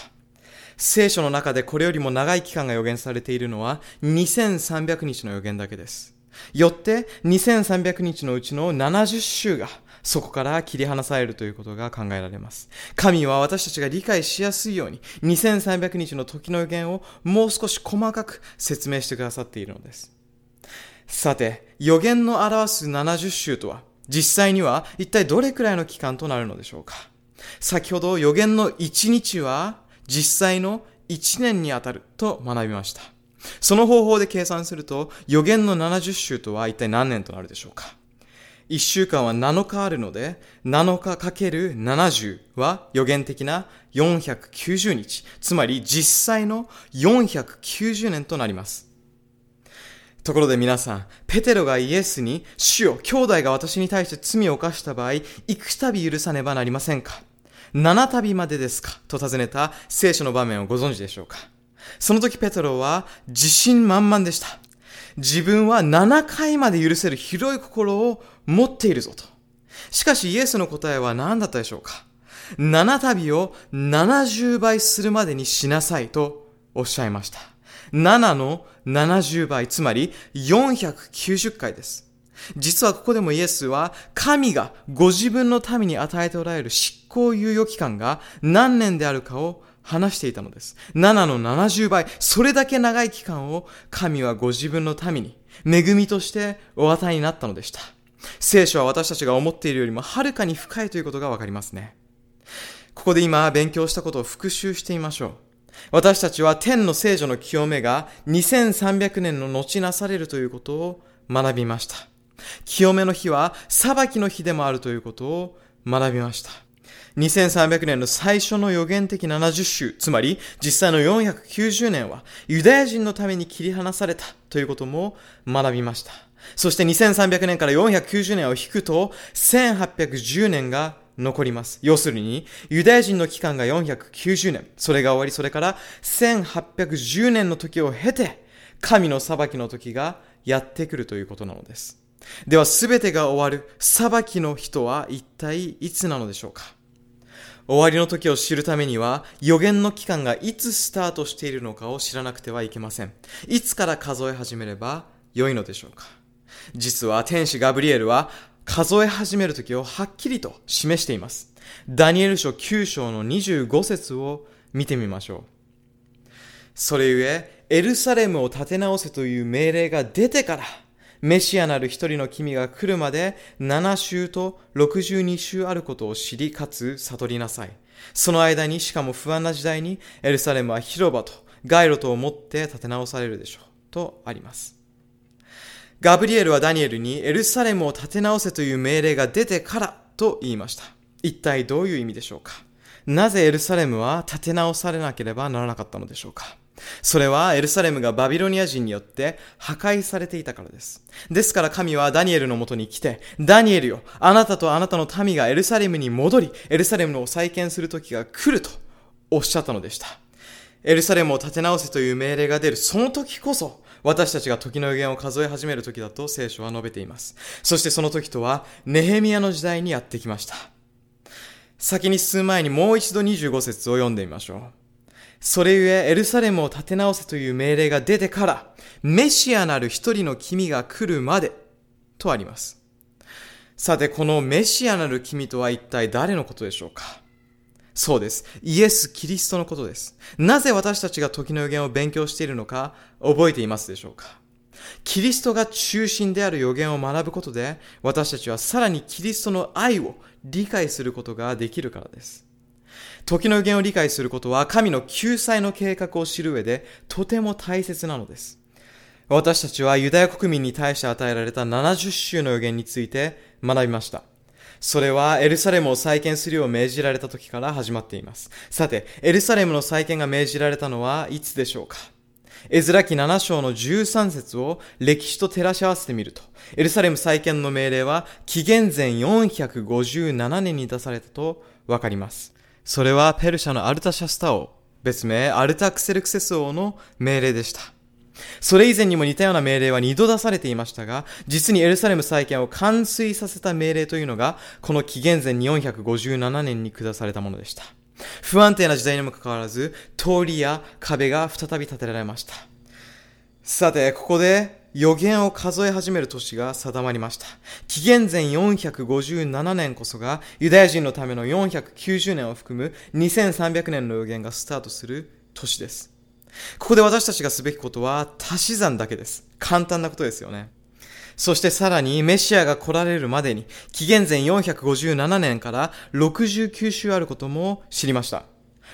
聖書の中でこれよりも長い期間が予言されているのは2300日の予言だけです。よって2300日のうちの70週がそこから切り離されるということが考えられます。神は私たちが理解しやすいように2300日の時の予言をもう少し細かく説明してくださっているのです。さて、予言の表す70週とは実際には一体どれくらいの期間となるのでしょうか先ほど予言の1日は実際の1年にあたると学びました。その方法で計算すると、予言の70週とは一体何年となるでしょうか ?1 週間は7日あるので、7日かける70は予言的な490日、つまり実際の490年となります。ところで皆さん、ペテロがイエスに、主よ、兄弟が私に対して罪を犯した場合、幾度許さねばなりませんか？七旅までですか？と尋ねた聖書の場面をご存知でしょうか？その時ペトロは自信満々でした。自分は7回まで許せる広い心を持っているぞと。しかしイエスの答えは何だったでしょうか七旅を70倍するまでにしなさいとおっしゃいました。7の70倍、つまり490回です。実はここでもイエスは神がご自分の民に与えておられる執行猶予期間が何年であるかを話していたのです。7の70倍、それだけ長い期間を神はご自分の民に恵みとしてお与えになったのでした。聖書は私たちが思っているよりもはるかに深いということがわかりますね。ここで今勉強したことを復習してみましょう。私たちは天の聖女の清めが2300年の後なされるということを学びました。清めの日は裁きの日でもあるということを学びました。2300年の最初の予言的70週、つまり実際の490年はユダヤ人のために切り離されたということも学びました。そして2300年から490年を引くと1810年が残ります。要するに、ユダヤ人の期間が490年。それが終わり、それから1810年の時を経て、神の裁きの時がやってくるということなのです。では全てが終わる裁きの人は一体いつなのでしょうか？終わりの時を知るためには予言の期間がいつスタートしているのかを知らなくてはいけません。いつから数え始めれば良いのでしょうか実は天使ガブリエルは数え始める時をはっきりと示しています。ダニエル書9章の25節を見てみましょう。それゆえ、エルサレムを立て直せという命令が出てからメシアなる一人の君が来るまで7週と62週あることを知りかつ悟りなさい。その間にしかも不安な時代にエルサレムは広場と街路とを持って建て直されるでしょう。とあります。ガブリエルはダニエルにエルサレムを建て直せという命令が出てからと言いました。一体どういう意味でしょうかなぜエルサレムは建て直されなければならなかったのでしょうかそれはエルサレムがバビロニア人によって破壊されていたからです。ですから神はダニエルのもとに来て、ダニエルよ、あなたとあなたの民がエルサレムに戻り、エルサレムを再建する時が来るとおっしゃったのでした。エルサレムを建て直せという命令が出るその時こそ、私たちが時の予言を数え始める時だと聖書は述べています。そしてその時とは、ネヘミヤの時代にやってきました。先に進む前にもう一度25節を読んでみましょう。それゆえエルサレムを建て直せという命令が出てから、メシアなる一人の君が来るまでとあります。さて、このメシアなる君とは一体誰のことでしょうか？そうです。イエス・キリストのことです。なぜ私たちが時の予言を勉強しているのか覚えていますでしょうか？キリストが中心である予言を学ぶことで、私たちはさらにキリストの愛を理解することができるからです。時の予言を理解することは神の救済の計画を知る上でとても大切なのです。私たちはユダヤ国民に対して与えられた70週の予言について学びました。それはエルサレムを再建するよう命じられた時から始まっています。さて、エルサレムの再建が命じられたのはいつでしょうか？エズラ記7章の13節を歴史と照らし合わせてみると、エルサレム再建の命令は紀元前457年に出されたとわかります。それはペルシャのアルタシャスタ王、別名アルタクセルクセス王の命令でした。それ以前にも似たような命令は2度出されていましたが、実にエルサレム再建を完遂させた命令というのが、この紀元前457年に下されたものでした。不安定な時代にもかかわらず、通りや壁が再び建てられました。さて、ここで予言を数え始める年が定まりました。紀元前457年こそがユダヤ人のための490年を含む2300年の予言がスタートする年です。ここで私たちがすべきことは足し算だけです。簡単なことですよね。そしてさらにメシアが来られるまでに紀元前457年から69週あることも知りました。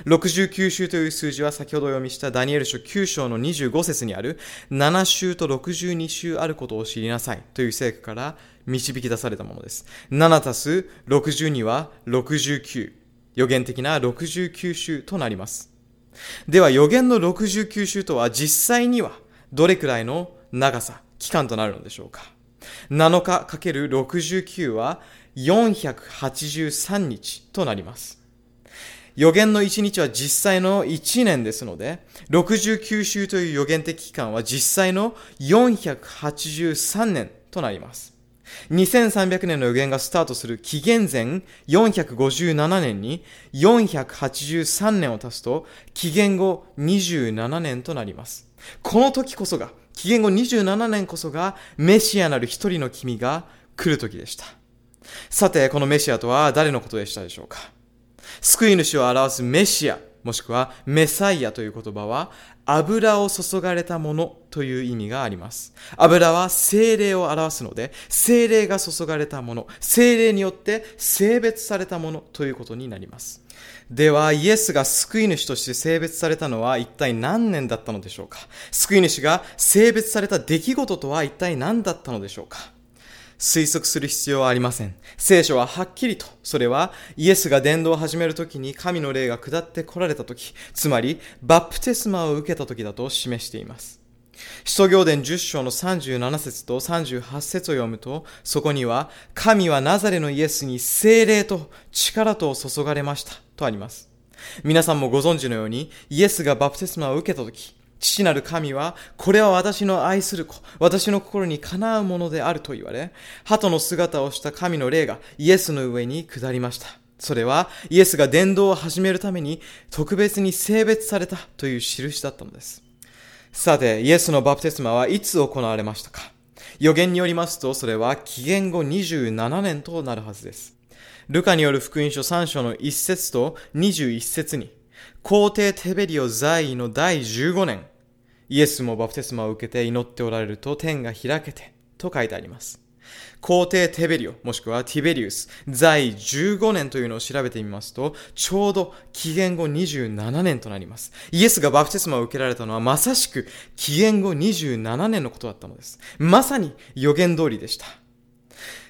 69週という数字は先ほど読みしたダニエル書9章の25節にある7週と62週あることを知りなさいという聖句から導き出されたものです。7たす62は69。予言的な69週となります。では予言の69週とは実際にはどれくらいの長さ、期間となるのでしょうか ?7 日 ×69 は483日となります。予言の1日は実際の1年ですので、69週という予言的期間は実際の483年となります。2300年の予言がスタートする紀元前457年に483年を足すと紀元後27年となります。この時こそが、紀元後27年こそがメシアなる一人の君が来る時でした。さて、このメシアとは誰のことでしたでしょうか？救い主を表すメシア、もしくはメサイアという言葉は油を注がれたものという意味があります。油は精霊を表すので、精霊が注がれたもの、精霊によって性別されたものということになります。では、イエスが救い主として性別されたのは一体何年だったのでしょうか？救い主が性別された出来事とは一体何だったのでしょうか？推測する必要はありません。聖書ははっきりと、それはイエスが伝道を始めるときに神の霊が下って来られたとき、つまりバプテスマを受けたときだと示しています。使徒行伝10章の37節と38節を読むと、そこには、神はナザレのイエスに精霊と力と注がれましたとあります。皆さんもご存知のように、イエスがバプテスマを受けたとき、父なる神は、これは私の愛する子、私の心にかなうものであると言われ、鳩の姿をした神の霊がイエスの上に下りました。それはイエスが伝道を始めるために特別に性別されたという印だったのです。さて、イエスのバプテスマはいつ行われましたか予言によりますと、それは紀元後27年となるはずです。ルカによる福音書3章の1節と21節に、皇帝テベリオ在位の第15年、イエスもバプテスマを受けて祈っておられると天が開けてと書いてあります。皇帝テベリオ、もしくはティベリウス、在15年というのを調べてみますと、ちょうど紀元後27年となります。イエスがバプテスマを受けられたのはまさしく紀元後27年のことだったのです。まさに予言通りでした。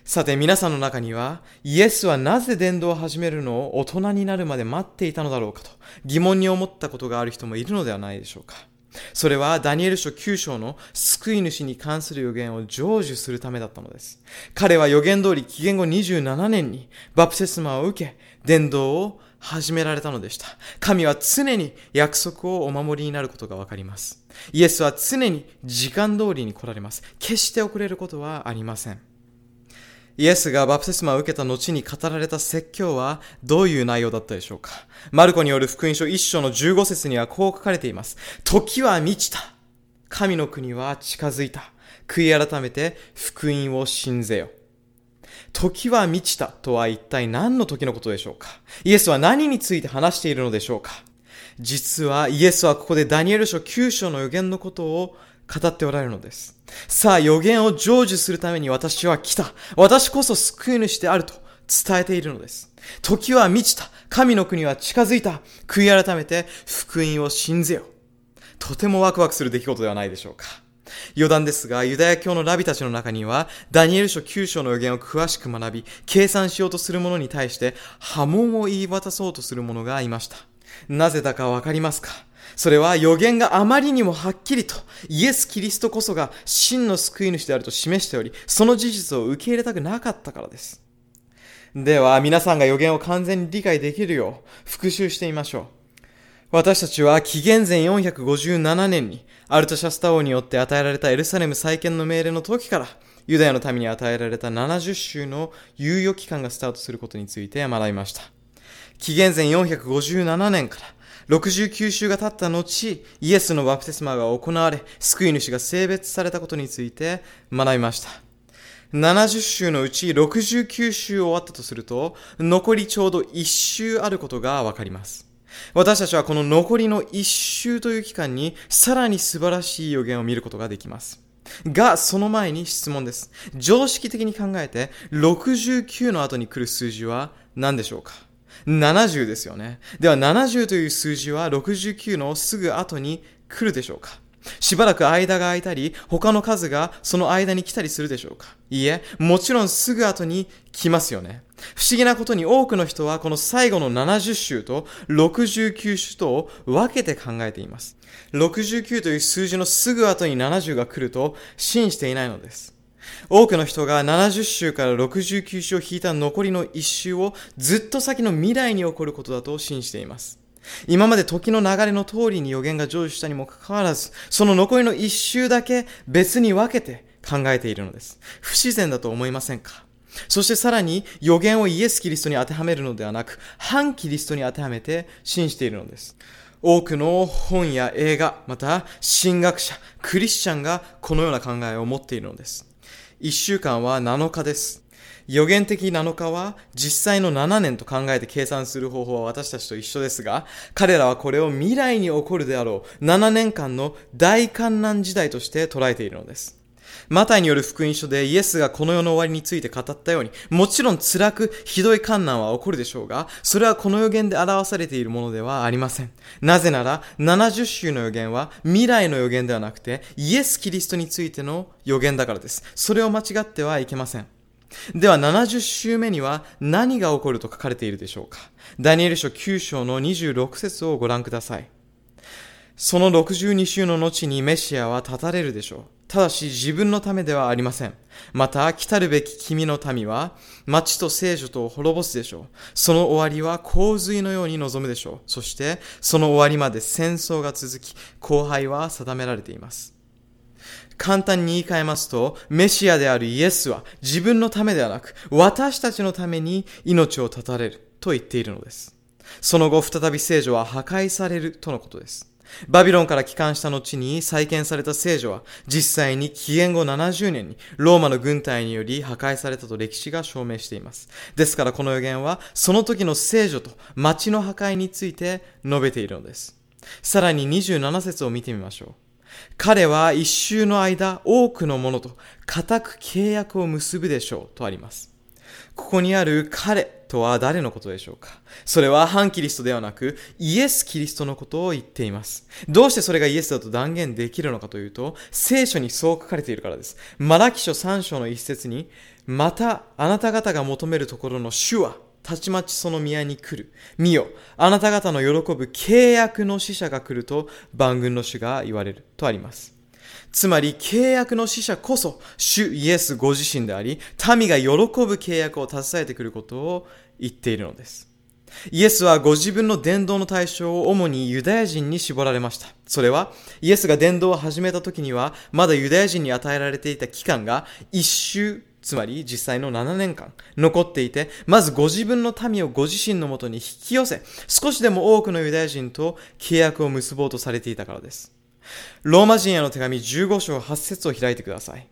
さて皆さんの中には、イエスはなぜ伝道を始めるのを大人になるまで待っていたのだろうかと疑問に思ったことがある人もいるのではないでしょうか。それはダニエル書9章の救い主に関する予言を成就するためだったのです。彼は予言通り紀元後27年にバプテスマを受け、伝道を始められたのでした。神は常に約束をお守りになることがわかります。イエスは常に時間通りに来られます。決して遅れることはありません。イエスがバプテスマを受けた後に語られた説教はどういう内容だったでしょうか？マルコによる福音書1章の15節にはこう書かれています。時は満ちた。神の国は近づいた。悔い改めて福音を信ぜよ。時は満ちたとは一体何の時のことでしょうか？イエスは何について話しているのでしょうか？実はイエスはここでダニエル書9章の予言のことを語っておられるのです。さあ、予言を成就するために私は来た。私こそ救い主であると伝えているのです。時は満ちた。神の国は近づいた。悔い改めて福音を信ぜよ。とてもワクワクする出来事ではないでしょうか。余談ですが、ユダヤ教のラビたちの中には、ダニエル書9章の予言を詳しく学び、計算しようとする者に対して波紋を言い渡そうとする者がいました。なぜだかわかりますか？それは予言があまりにもはっきりとイエス・キリストこそが真の救い主であると示しており、その事実を受け入れたくなかったからです。では、皆さんが予言を完全に理解できるよう復習してみましょう。私たちは紀元前457年にアルタシャスタ王によって与えられたエルサレム再建の命令の時からユダヤの民に与えられた70週の猶予期間がスタートすることについて学びました。紀元前457年から69週が経った後、イエスのバプテスマが行われ、救い主が性別されたことについて学びました。70週のうち69週終わったとすると、残りちょうど1週あることがわかります。私たちはこの残りの1週という期間にさらに素晴らしい予言を見ることができます。が、その前に質問です。常識的に考えて、69の後に来る数字は何でしょうか？70ですよね。では70という数字は69のすぐ後に来るでしょうかしばらく間が空いたり、他の数がその間に来たりするでしょうかいいえ、もちろんすぐ後に来ますよね。不思議なことに多くの人はこの最後の70週と69週とを分けて考えています。69という数字のすぐ後に70が来ると信じていないのです。多くの人が70週から69週を引いた残りの1週をずっと先の未来に起こることだと信じています。今まで時の流れの通りに予言が成就したにもかかわらず、その残りの1週だけ別に分けて考えているのです。不自然だと思いませんか？そしてさらに予言をイエス・キリストに当てはめるのではなく、反キリストに当てはめて信じているのです。多くの本や映画、また神学者、クリスチャンがこのような考えを持っているのです。1週間は7日です。予言的7日は実際の7年と考えて計算する方法は私たちと一緒ですが、彼らはこれを未来に起こるであろう7年間の大観難時代として捉えているのです。マタイによる福音書でイエスがこの世の終わりについて語ったように、もちろん辛くひどい観難は起こるでしょうが、それはこの予言で表されているものではありません。なぜなら、70週の予言は未来の予言ではなくて、イエス・キリストについての予言だからです。それを間違ってはいけません。では70週目には何が起こると書かれているでしょうかダニエル書9章の26節をご覧ください。その62週の後にメシアは立たれるでしょう。ただし自分のためではありません。また、来たるべき君の民は、町と聖女とを滅ぼすでしょう。その終わりは洪水のように望むでしょう。そして、その終わりまで戦争が続き、後輩は定められています。簡単に言い換えますと、メシアであるイエスは自分のためではなく、私たちのために命を絶たれると言っているのです。その後、再び聖女は破壊されるとのことです。バビロンから帰還した後に再建された聖女は実際に紀元後70年にローマの軍隊により破壊されたと歴史が証明しています。ですからこの予言はその時の聖女と町の破壊について述べているのです。さらに27節を見てみましょう。彼は一周の間多くの者と固く契約を結ぶでしょうとあります。ここにある彼とは誰のことでしょうか？それは反キリストではなくイエス・キリストのことを言っています。どうしてそれがイエスだと断言できるのかというと、聖書にそう書かれているからです。マラキ書3章の一節に、またあなた方が求めるところの主はたちまちその宮に来る。見よ、あなた方の喜ぶ契約の使者が来ると万軍の主が言われるとあります。つまり契約の使者こそ主イエスご自身であり、民が喜ぶ契約を携えてくることを言っているのです。イエスはご自分の伝道の対象を主にユダヤ人に絞られました。それは、イエスが伝道を始めた時には、まだユダヤ人に与えられていた期間が一周つまり実際の7年間残っていて、まずご自分の民をご自身のもとに引き寄せ、少しでも多くのユダヤ人と契約を結ぼうとされていたからです。ローマ人への手紙15章8節を開いてください。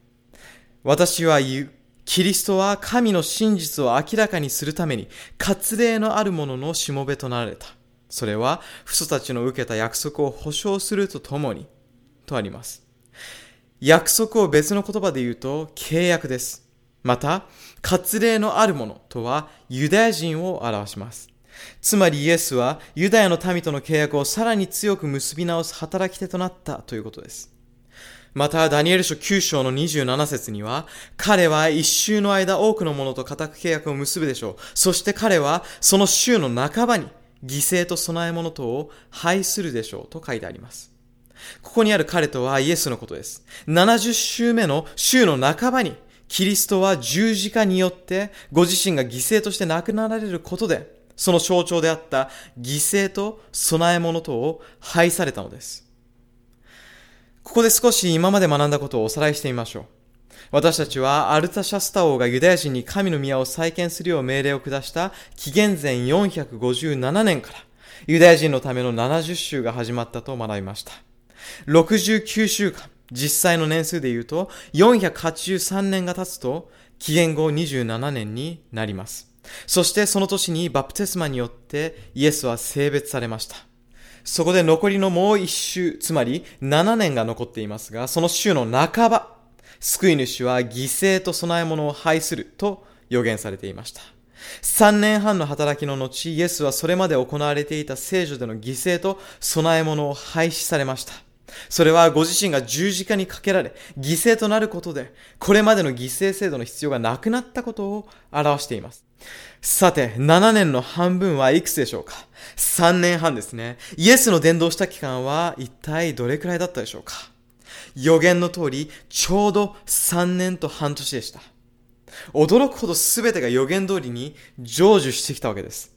私は言う。キリストは神の真実を明らかにするために割礼のあるものしもべとなられた。それは父祖たちの受けた約束を保証するとともにとあります。約束を別の言葉で言うと契約です。また、割礼のあるものとはユダヤ人を表します。つまりイエスはユダヤの民との契約をさらに強く結び直す働き手となったということです。また、ダニエル書9章の27節には、彼は一周の間多くの者と固く契約を結ぶでしょう。そして彼はその週の半ばに犠牲と供え物とを廃するでしょうと書いてあります。ここにある彼とはイエスのことです。70週目の週の半ばにキリストは十字架によってご自身が犠牲として亡くなられることで、その象徴であった犠牲と供え物とを廃されたのです。ここで少し今まで学んだことをおさらいしてみましょう。私たちはアルタシャスタ王がユダヤ人に神の宮を再建するよう命令を下した紀元前457年からユダヤ人のための70週が始まったと学びました。69週間、実際の年数で言うと、483年が経つと、紀元後27年になります。そしてその年にバプテスマによってイエスは性別されました。そこで残りのもう一周、つまり7年が残っていますが、その週の半ば、救い主は犠牲と供え物を廃すると予言されていました。3年半の働きの後、イエスはそれまで行われていた聖女での犠牲と供え物を廃止されました。それはご自身が十字架にかけられ、犠牲となることで、これまでの犠牲制度の必要がなくなったことを表しています。さて、7年の半分はいくつでしょうか ?3 年半ですね。イエスの伝道した期間は一体どれくらいだったでしょうか？予言の通り、ちょうど3年と半年でした。驚くほど全てが予言通りに成就してきたわけです。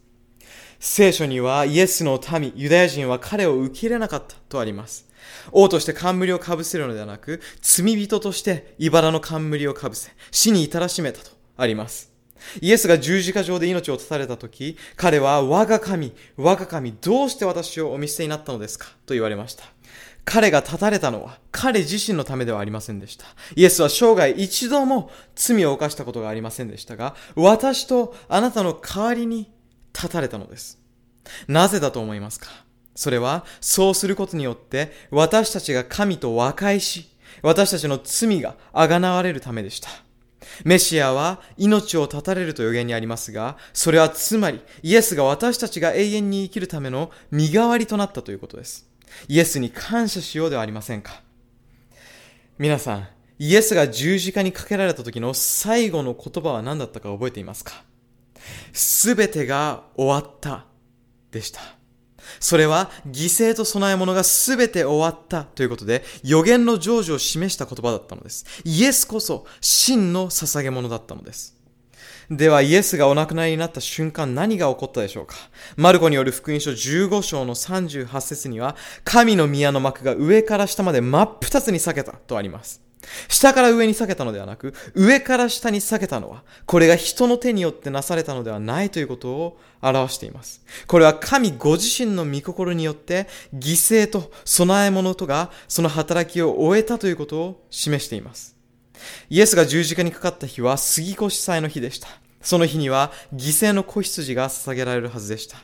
聖書にはイエスの民、ユダヤ人は彼を受け入れなかったとあります。王として冠をかぶせるのではなく、罪人として茨の冠をかぶせ、死に至らしめたとあります。イエスが十字架上で命を絶たれた時、彼は我が神、我が神、どうして私をお見捨てになったのですか？と言われました。彼が立たれたのは彼自身のためではありませんでした。イエスは生涯一度も罪を犯したことがありませんでしたが、私とあなたの代わりに立たれたのです。なぜだと思いますか？それは、そうすることによって、私たちが神と和解し、私たちの罪があがなわれるためでした。メシアは命を絶たれると予言にありますが、それはつまり、イエスが私たちが永遠に生きるための身代わりとなったということです。イエスに感謝しようではありませんか？皆さん、イエスが十字架にかけられた時の最後の言葉は何だったか覚えていますか？すべてが終わったでした。それは犠牲と供え物が全て終わったということで予言の成就を示した言葉だったのです。イエスこそ真の捧げ物だったのです。ではイエスがお亡くなりになった瞬間何が起こったでしょうかマルコによる福音書15章の38節には神の宮の幕が上から下まで真っ二つに裂けたとあります。下から上に裂けたのではなく、上から下に裂けたのは、これが人の手によってなされたのではないということを表しています。これは神ご自身の御心によって、犠牲と備え物とがその働きを終えたということを示しています。イエスが十字架にかかった日は杉越祭の日でした。その日には犠牲の子羊が捧げられるはずでした。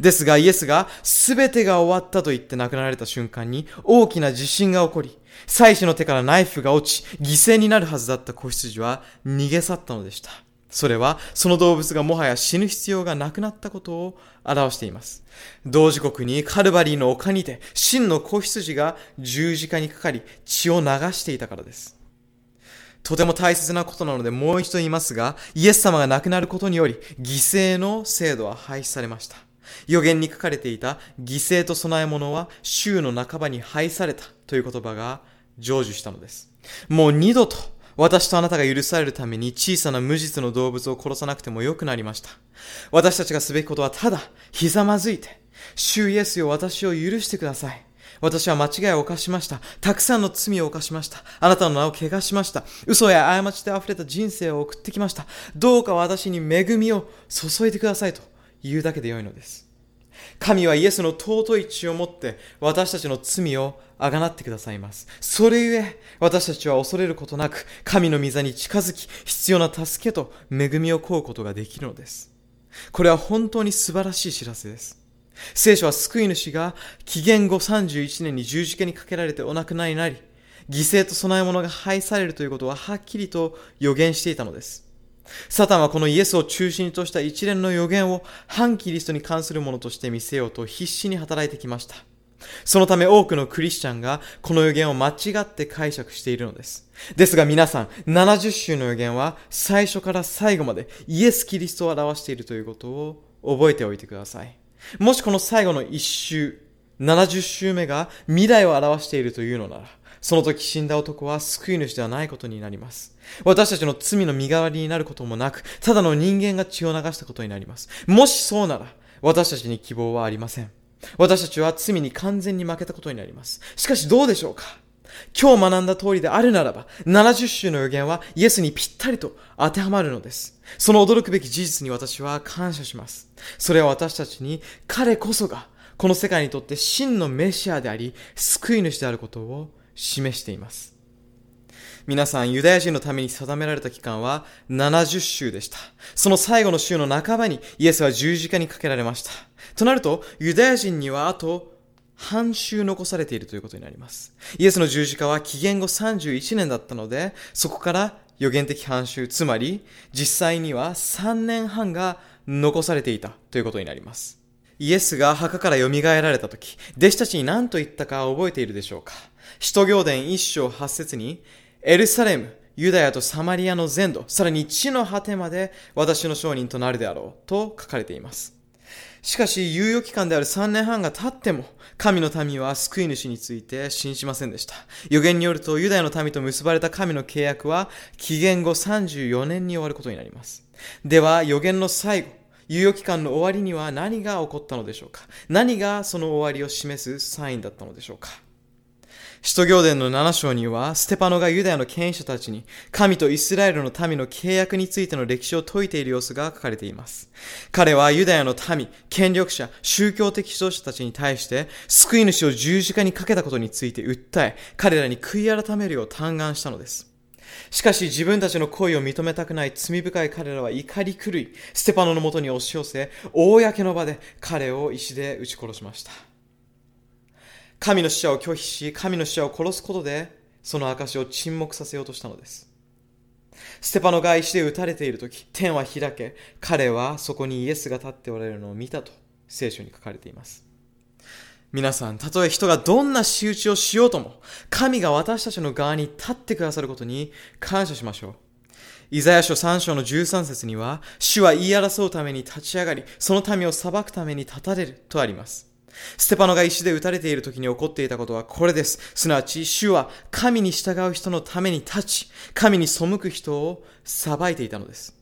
ですがイエスが全てが終わったと言って亡くなられた瞬間に大きな地震が起こり、妻子の手からナイフが落ち、犠牲になるはずだった子羊は逃げ去ったのでした。それは、その動物がもはや死ぬ必要がなくなったことを表しています。同時刻にカルバリーの丘にて、真の子羊が十字架にかかり、血を流していたからです。とても大切なことなのでもう一度言いますが、イエス様が亡くなることにより、犠牲の制度は廃止されました。予言に書かれていた犠牲と供え物は週の半ばに廃されたという言葉が成就したのです。もう二度と私とあなたが許されるために小さな無実の動物を殺さなくてもよくなりました。私たちがすべきことはただひざまずいて、主イエスよ私を許してください。私は間違いを犯しました。たくさんの罪を犯しました。あなたの名を汚しました。嘘や過ちで溢れた人生を送ってきました。どうか私に恵みを注いでくださいと言うだけでよいのです。神はイエスの尊い血をもって私たちの罪をあがなってくださいます。それゆえ、私たちは恐れることなく、神の御座に近づき、必要な助けと恵みを請うことができるのです。これは本当に素晴らしい知らせです。聖書は救い主が紀元後31年に十字架にかけられてお亡くなりになり、犠牲と供え物が廃されるということははっきりと予言していたのです。サタンはこのイエスを中心とした一連の予言を反キリストに関するものとして見せようと必死に働いてきました。そのため多くのクリスチャンがこの予言を間違って解釈しているのです。ですが皆さん、70週の予言は最初から最後までイエス・キリストを表しているということを覚えておいてください。もしこの最後の一周、70週目が未来を表しているというのなら、その時死んだ男は救い主ではないことになります。私たちの罪の身代わりになることもなく、ただの人間が血を流したことになります。もしそうなら、私たちに希望はありません。私たちは罪に完全に負けたことになります。しかしどうでしょうか？今日学んだ通りであるならば、70週の予言はイエスにぴったりと当てはまるのです。その驚くべき事実に私は感謝します。それは私たちに彼こそがこの世界にとって真のメシアであり、救い主であることを示しています。皆さん、ユダヤ人のために定められた期間は70週でした。その最後の週の半ばにイエスは十字架にかけられました。となると、ユダヤ人にはあと半週残されているということになります。イエスの十字架は紀元後31年だったので、そこから予言的半週、つまり実際には3年半が残されていたということになります。イエスが墓から蘇られた時、弟子たちに何と言ったか覚えているでしょうか？使徒行伝一章八節に、エルサレム、ユダヤとサマリアの全土、さらに地の果てまで私の証人となるであろうと書かれています。しかし、猶予期間である3年半が経っても、神の民は救い主について信じませんでした。予言によると、ユダヤの民と結ばれた神の契約は、紀元後34年に終わることになります。では、予言の最後、猶予期間の終わりには何が起こったのでしょうか何がその終わりを示すサインだったのでしょうか使徒行伝の7章には、ステパノがユダヤの権威者たちに、神とイスラエルの民の契約についての歴史を説いている様子が書かれています。彼はユダヤの民、権力者、宗教的指導者たちに対して、救い主を十字架にかけたことについて訴え、彼らに悔い改めるよう嘆願したのです。しかし自分たちの恋を認めたくない罪深い彼らは怒り狂い、ステパノのもとに押し寄せ、公の場で彼を石で撃ち殺しました。神の使者を拒否し、神の使者を殺すことで、その証を沈黙させようとしたのです。ステパノが石で撃たれている時、天は開け、彼はそこにイエスが立っておられるのを見たと聖書に書かれています。皆さん、たとえ人がどんな仕打ちをしようとも、神が私たちの側に立ってくださることに感謝しましょう。イザヤ書3章の13節には、主は言い争うために立ち上がり、その民を裁くために立たれるとあります。ステパノが石で撃たれている時に起こっていたことはこれです。すなわち、主は神に従う人のために立ち、神に背く人を裁いていたのです。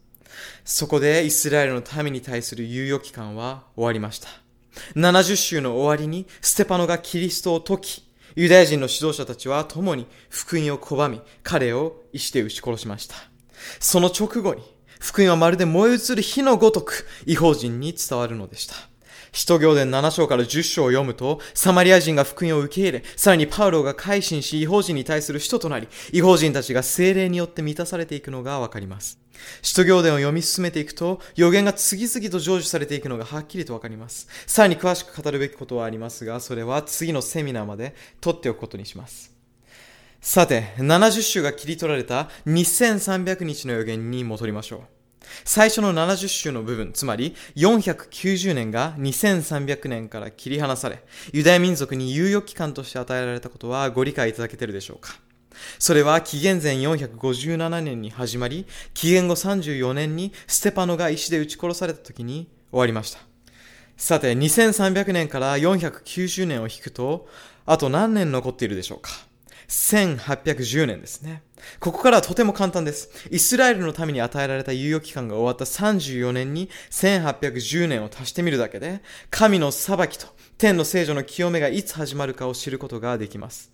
そこでイスラエルの民に対する猶予期間は終わりました。70週の終わりにステパノがキリストを解き、ユダヤ人の指導者たちは共に福音を拒み、彼を石で撃ち殺しました。その直後に、福音はまるで燃え移る火のごとく、違法人に伝わるのでした。使徒行伝7章から10章を読むと、サマリア人が福音を受け入れ、さらにパウロが改心し、違法人に対する使徒となり、違法人たちが精霊によって満たされていくのがわかります。使徒行伝を読み進めていくと、予言が次々と成就されていくのがはっきりとわかります。さらに詳しく語るべきことはありますが、それは次のセミナーまで取っておくことにします。さて、70週が切り取られた2300日の予言に戻りましょう。最初の70週の部分、つまり490年が2300年から切り離され、ユダヤ民族に猶予期間として与えられたことはご理解いただけてるでしょうかそれは紀元前457年に始まり、紀元後34年にステパノが石で撃ち殺された時に終わりました。さて、2300年から490年を引くと、あと何年残っているでしょうか1810年ですね。ここからはとても簡単です。イスラエルのために与えられた猶予期間が終わった34年に1810年を足してみるだけで、神の裁きと天の聖女の清めがいつ始まるかを知ることができます。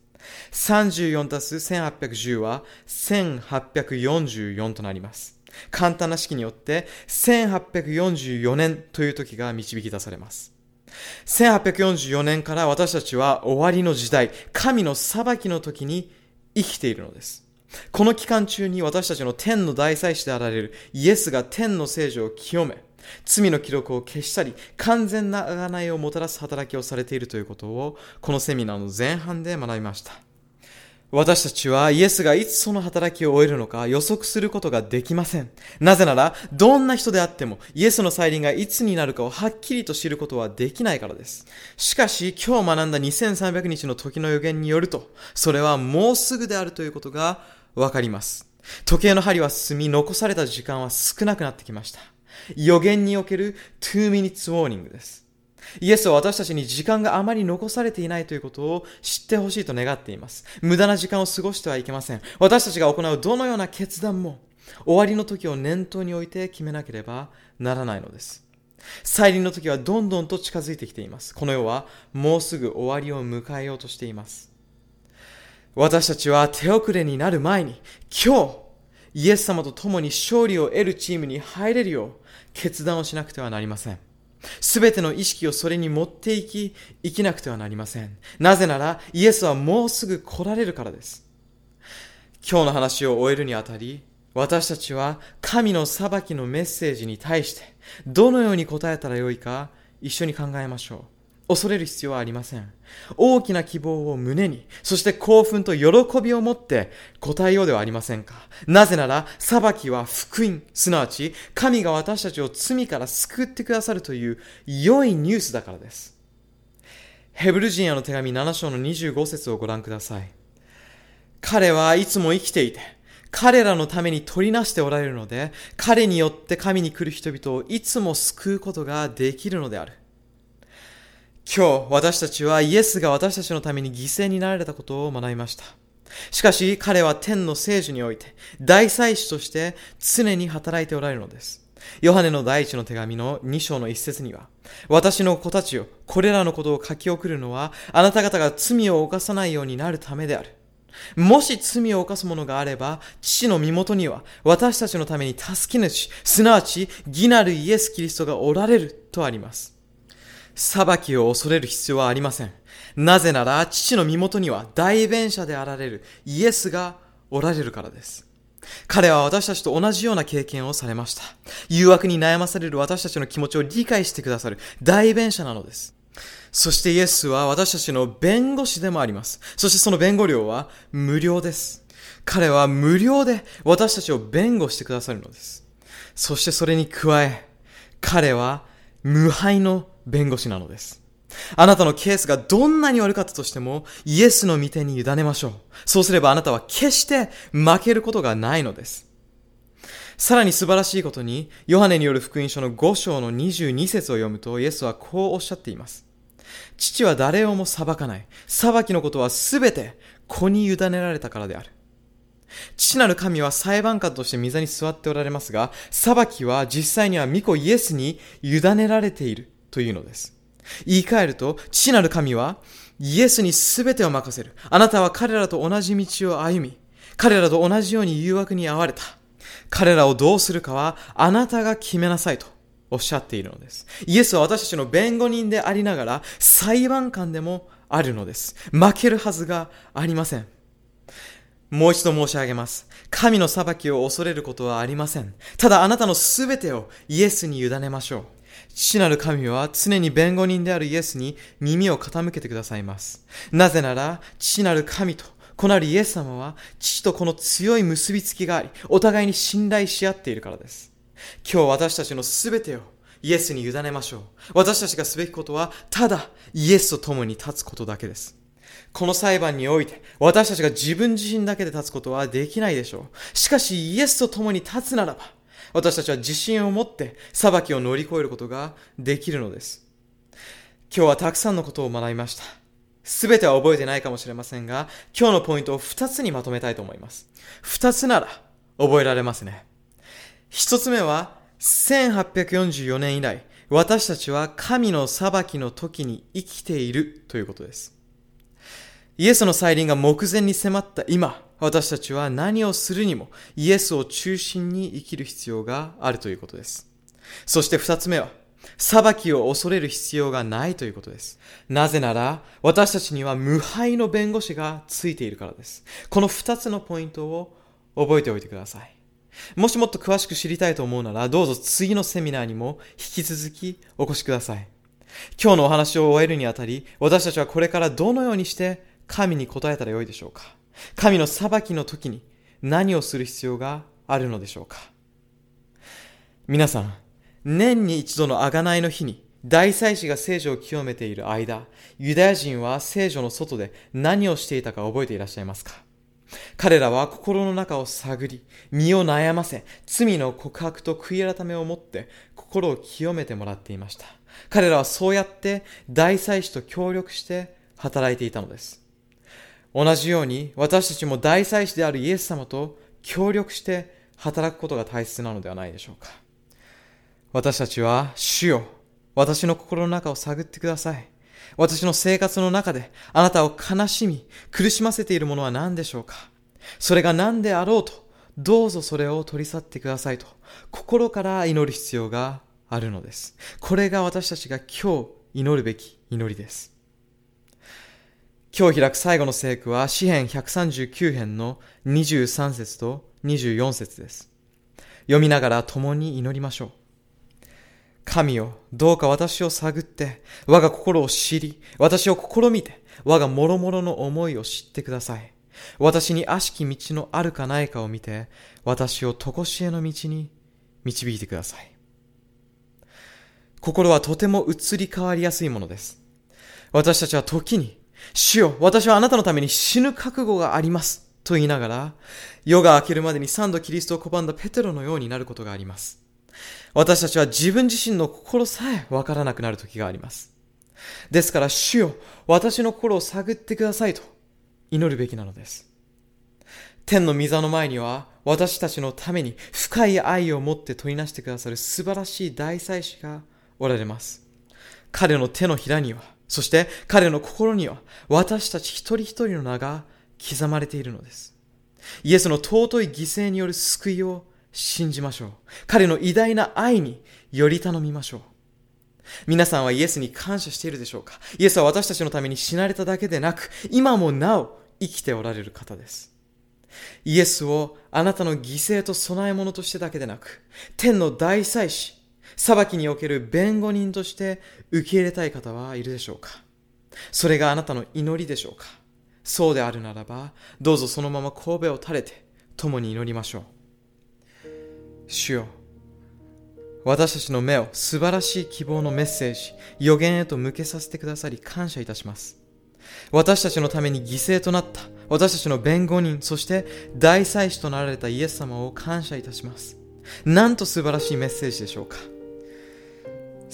34たす1810は1844となります。簡単な式によって1844年という時が導き出されます。1844年から私たちは終わりの時代、神の裁きの時に生きているのです。この期間中に私たちの天の大祭司であられるイエスが天の聖女を清め、罪の記録を消したり、完全な贖いをもたらす働きをされているということを、このセミナーの前半で学びました。私たちはイエスがいつその働きを終えるのか予測することができません。なぜなら、どんな人であってもイエスの再臨がいつになるかをはっきりと知ることはできないからです。しかし、今日学んだ2300日の時の予言によると、それはもうすぐであるということがわかります。時計の針は進み、残された時間は少なくなってきました。予言における2 minutes warning です。イエスは私たちに時間があまり残されていないということを知ってほしいと願っています。無駄な時間を過ごしてはいけません。私たちが行うどのような決断も終わりの時を念頭に置いて決めなければならないのです。再臨の時はどんどんと近づいてきています。この世はもうすぐ終わりを迎えようとしています。私たちは手遅れになる前に今日イエス様と共に勝利を得るチームに入れるよう決断をしなくてはなりません。すべての意識をそれに持っていき、生きなくてはなりません。なぜなら、イエスはもうすぐ来られるからです。今日の話を終えるにあたり、私たちは神の裁きのメッセージに対して、どのように答えたらよいか、一緒に考えましょう。恐れる必要はありません。大きな希望を胸に、そして興奮と喜びを持って答えようではありませんか。なぜなら、裁きは福音、すなわち神が私たちを罪から救ってくださるという良いニュースだからです。ヘブル人への手紙7章の25節をご覧ください。彼はいつも生きていて、彼らのために取りなしておられるので、彼によって神に来る人々をいつも救うことができるのである。今日私たちはイエスが私たちのために犠牲になられたことを学びました。しかし彼は天の聖樹において大祭司として常に働いておられるのです。ヨハネの第一の手紙の2章の一節には、私の子たちよ、これらのことを書き送るのは、あなた方が罪を犯さないようになるためである。もし罪を犯す者があれば、父の身元には、私たちのために助け主、すなわち、義なるイエス・キリストがおられるとあります。裁きを恐れる必要はありません。なぜなら、父の身元には代弁者であられるイエスがおられるからです。彼は私たちと同じような経験をされました。誘惑に悩まされる私たちの気持ちを理解してくださる代弁者なのです。そしてイエスは私たちの弁護士でもあります。そしてその弁護料は無料です。彼は無料で私たちを弁護してくださるのです。そしてそれに加え、彼は無敗の弁護士なのです。あなたのケースがどんなに悪かったとしても、イエスの御手に委ねましょう。そうすればあなたは決して負けることがないのです。さらに素晴らしいことに、ヨハネによる福音書の5章の22節を読むと、イエスはこうおっしゃっています。父は誰をも裁かない。裁きのことはすべて子に委ねられたからである。父なる神は裁判官として御座に座っておられますが、裁きは実際には御子イエスに委ねられている。というのです。言い換えると、父なる神は、イエスに全てを任せる。あなたは彼らと同じ道を歩み、彼らと同じように誘惑に遭われた。彼らをどうするかは、あなたが決めなさいとおっしゃっているのです。イエスは私たちの弁護人でありながら、裁判官でもあるのです。負けるはずがありません。もう一度申し上げます。神の裁きを恐れることはありません。ただあなたの全てをイエスに委ねましょう。父なる神は常に弁護人であるイエスに耳を傾けてくださいます。なぜなら、父なる神とこなるイエス様は父とこの強い結びつきがあり、お互いに信頼し合っているからです。今日私たちのすべてをイエスに委ねましょう。私たちがすべきことは、ただイエスと共に立つことだけです。この裁判において、私たちが自分自身だけで立つことはできないでしょう。しかし、イエスと共に立つならば、私たちは自信を持って裁きを乗り越えることができるのです。今日はたくさんのことを学びました。すべては覚えてないかもしれませんが、今日のポイントを2つにまとめたいと思います。2つなら覚えられますね。1つ目は、1844年以来、私たちは神の裁きの時に生きているということです。イエスの再臨が目前に迫った今、私たちは何をするにもイエスを中心に生きる必要があるということです。そして二つ目は、裁きを恐れる必要がないということです。なぜなら、私たちには無敗の弁護士がついているからです。この二つのポイントを覚えておいてください。もしもっと詳しく知りたいと思うなら、どうぞ次のセミナーにも引き続きお越しください。今日のお話を終えるにあたり、私たちはこれからどのようにして神に答えたらよいでしょうか神の裁きの時に何をする必要があるのでしょうか？皆さん、年に一度の贖いの日に大祭司が聖女を清めている間、ユダヤ人は聖女の外で何をしていたか覚えていらっしゃいますか？彼らは心の中を探り、身を悩ませ、罪の告白と悔い改めをもって心を清めてもらっていました。彼らはそうやって大祭司と協力して働いていたのです。同じように私たちも大祭司であるイエス様と協力して働くことが大切なのではないでしょうか。私たちは、主よ、私の心の中を探ってください。私の生活の中で、あなたを悲しみ、苦しませているものは何でしょうかそれが何であろうと、どうぞそれを取り去ってくださいと、心から祈る必要があるのです。これが私たちが今日祈るべき祈りです。今日開く最後の聖句は、詩編139編の23節と24節です。読みながら共に祈りましょう。神よ、どうか私を探って、我が心を知り、私を試みて、我が諸々の思いを知ってください。私に悪しき道のあるかないかを見て、私を常しえの道に導いてください。心はとても移り変わりやすいものです。私たちは時に、主よ、私はあなたのために死ぬ覚悟があります。と言いながら、夜が明けるまでに三度キリストを拒んだペテロのようになることがあります。私たちは自分自身の心さえわからなくなる時があります。ですから主よ、私の心を探ってくださいと祈るべきなのです。天の御座の前には私たちのために深い愛を持って取りなしてくださる素晴らしい大祭司がおられます。彼の手のひらには、そして彼の心には私たち一人一人の名が刻まれているのです。イエスの尊い犠牲による救いを信じましょう。彼の偉大な愛により頼みましょう。皆さんはイエスに感謝しているでしょうか？イエスは私たちのために死なれただけでなく、今もなお生きておられる方です。イエスをあなたの犠牲と供え物としてだけでなく、天の大祭司、裁きにおける弁護人として受け入れたい方はいるでしょうか？それがあなたの祈りでしょうか？そうであるならば、どうぞそのまま神戸を垂れて共に祈りましょう。主よ私たちの目を素晴らしい希望のメッセージ、予言へと向けさせてくださり感謝いたします。私たちのために犠牲となった私たちの弁護人、そして大祭司となられたイエス様を感謝いたします。なんと素晴らしいメッセージでしょうか？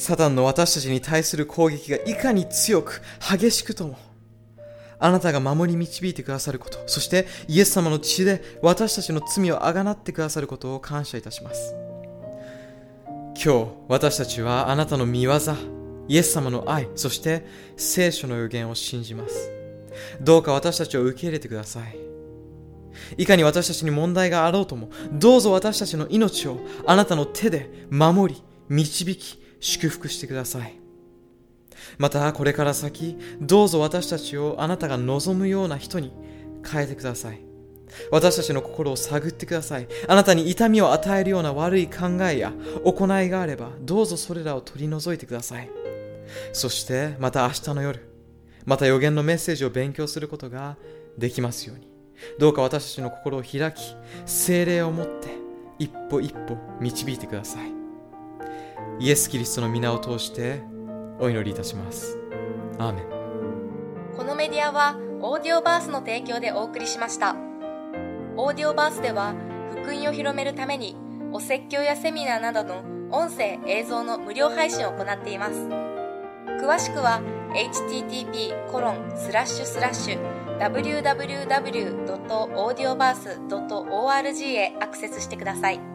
サタンの私たちに対する攻撃がいかに強く激しくともあなたが守り導いてくださること、そしてイエス様の血で私たちの罪をあがなってくださることを感謝いたします。今日、私たちはあなたの見業、イエス様の愛、そして聖書の予言を信じます。どうか私たちを受け入れてください。いかに私たちに問題があろうとも、どうぞ私たちの命をあなたの手で守り、導き、祝福してください。またこれから先どうぞ私たちをあなたが望むような人に変えてください私たちの心を探ってくださいあなたに痛みを与えるような悪い考えや行いがあればどうぞそれらを取り除いてくださいそしてまた明日の夜また予言のメッセージを勉強することができますようにどうか私たちの心を開き、精霊を持って一歩一歩導いてください。イエス・キリストの皆を通してお祈りいたします。アーメン。このメディアはオーディオバースの提供でお送りしました。オーディオバースでは福音を広めるためにお説教やセミナーなどの音声映像の無料配信を行っています。詳しくは http://www.audioverse.org へアクセスしてください。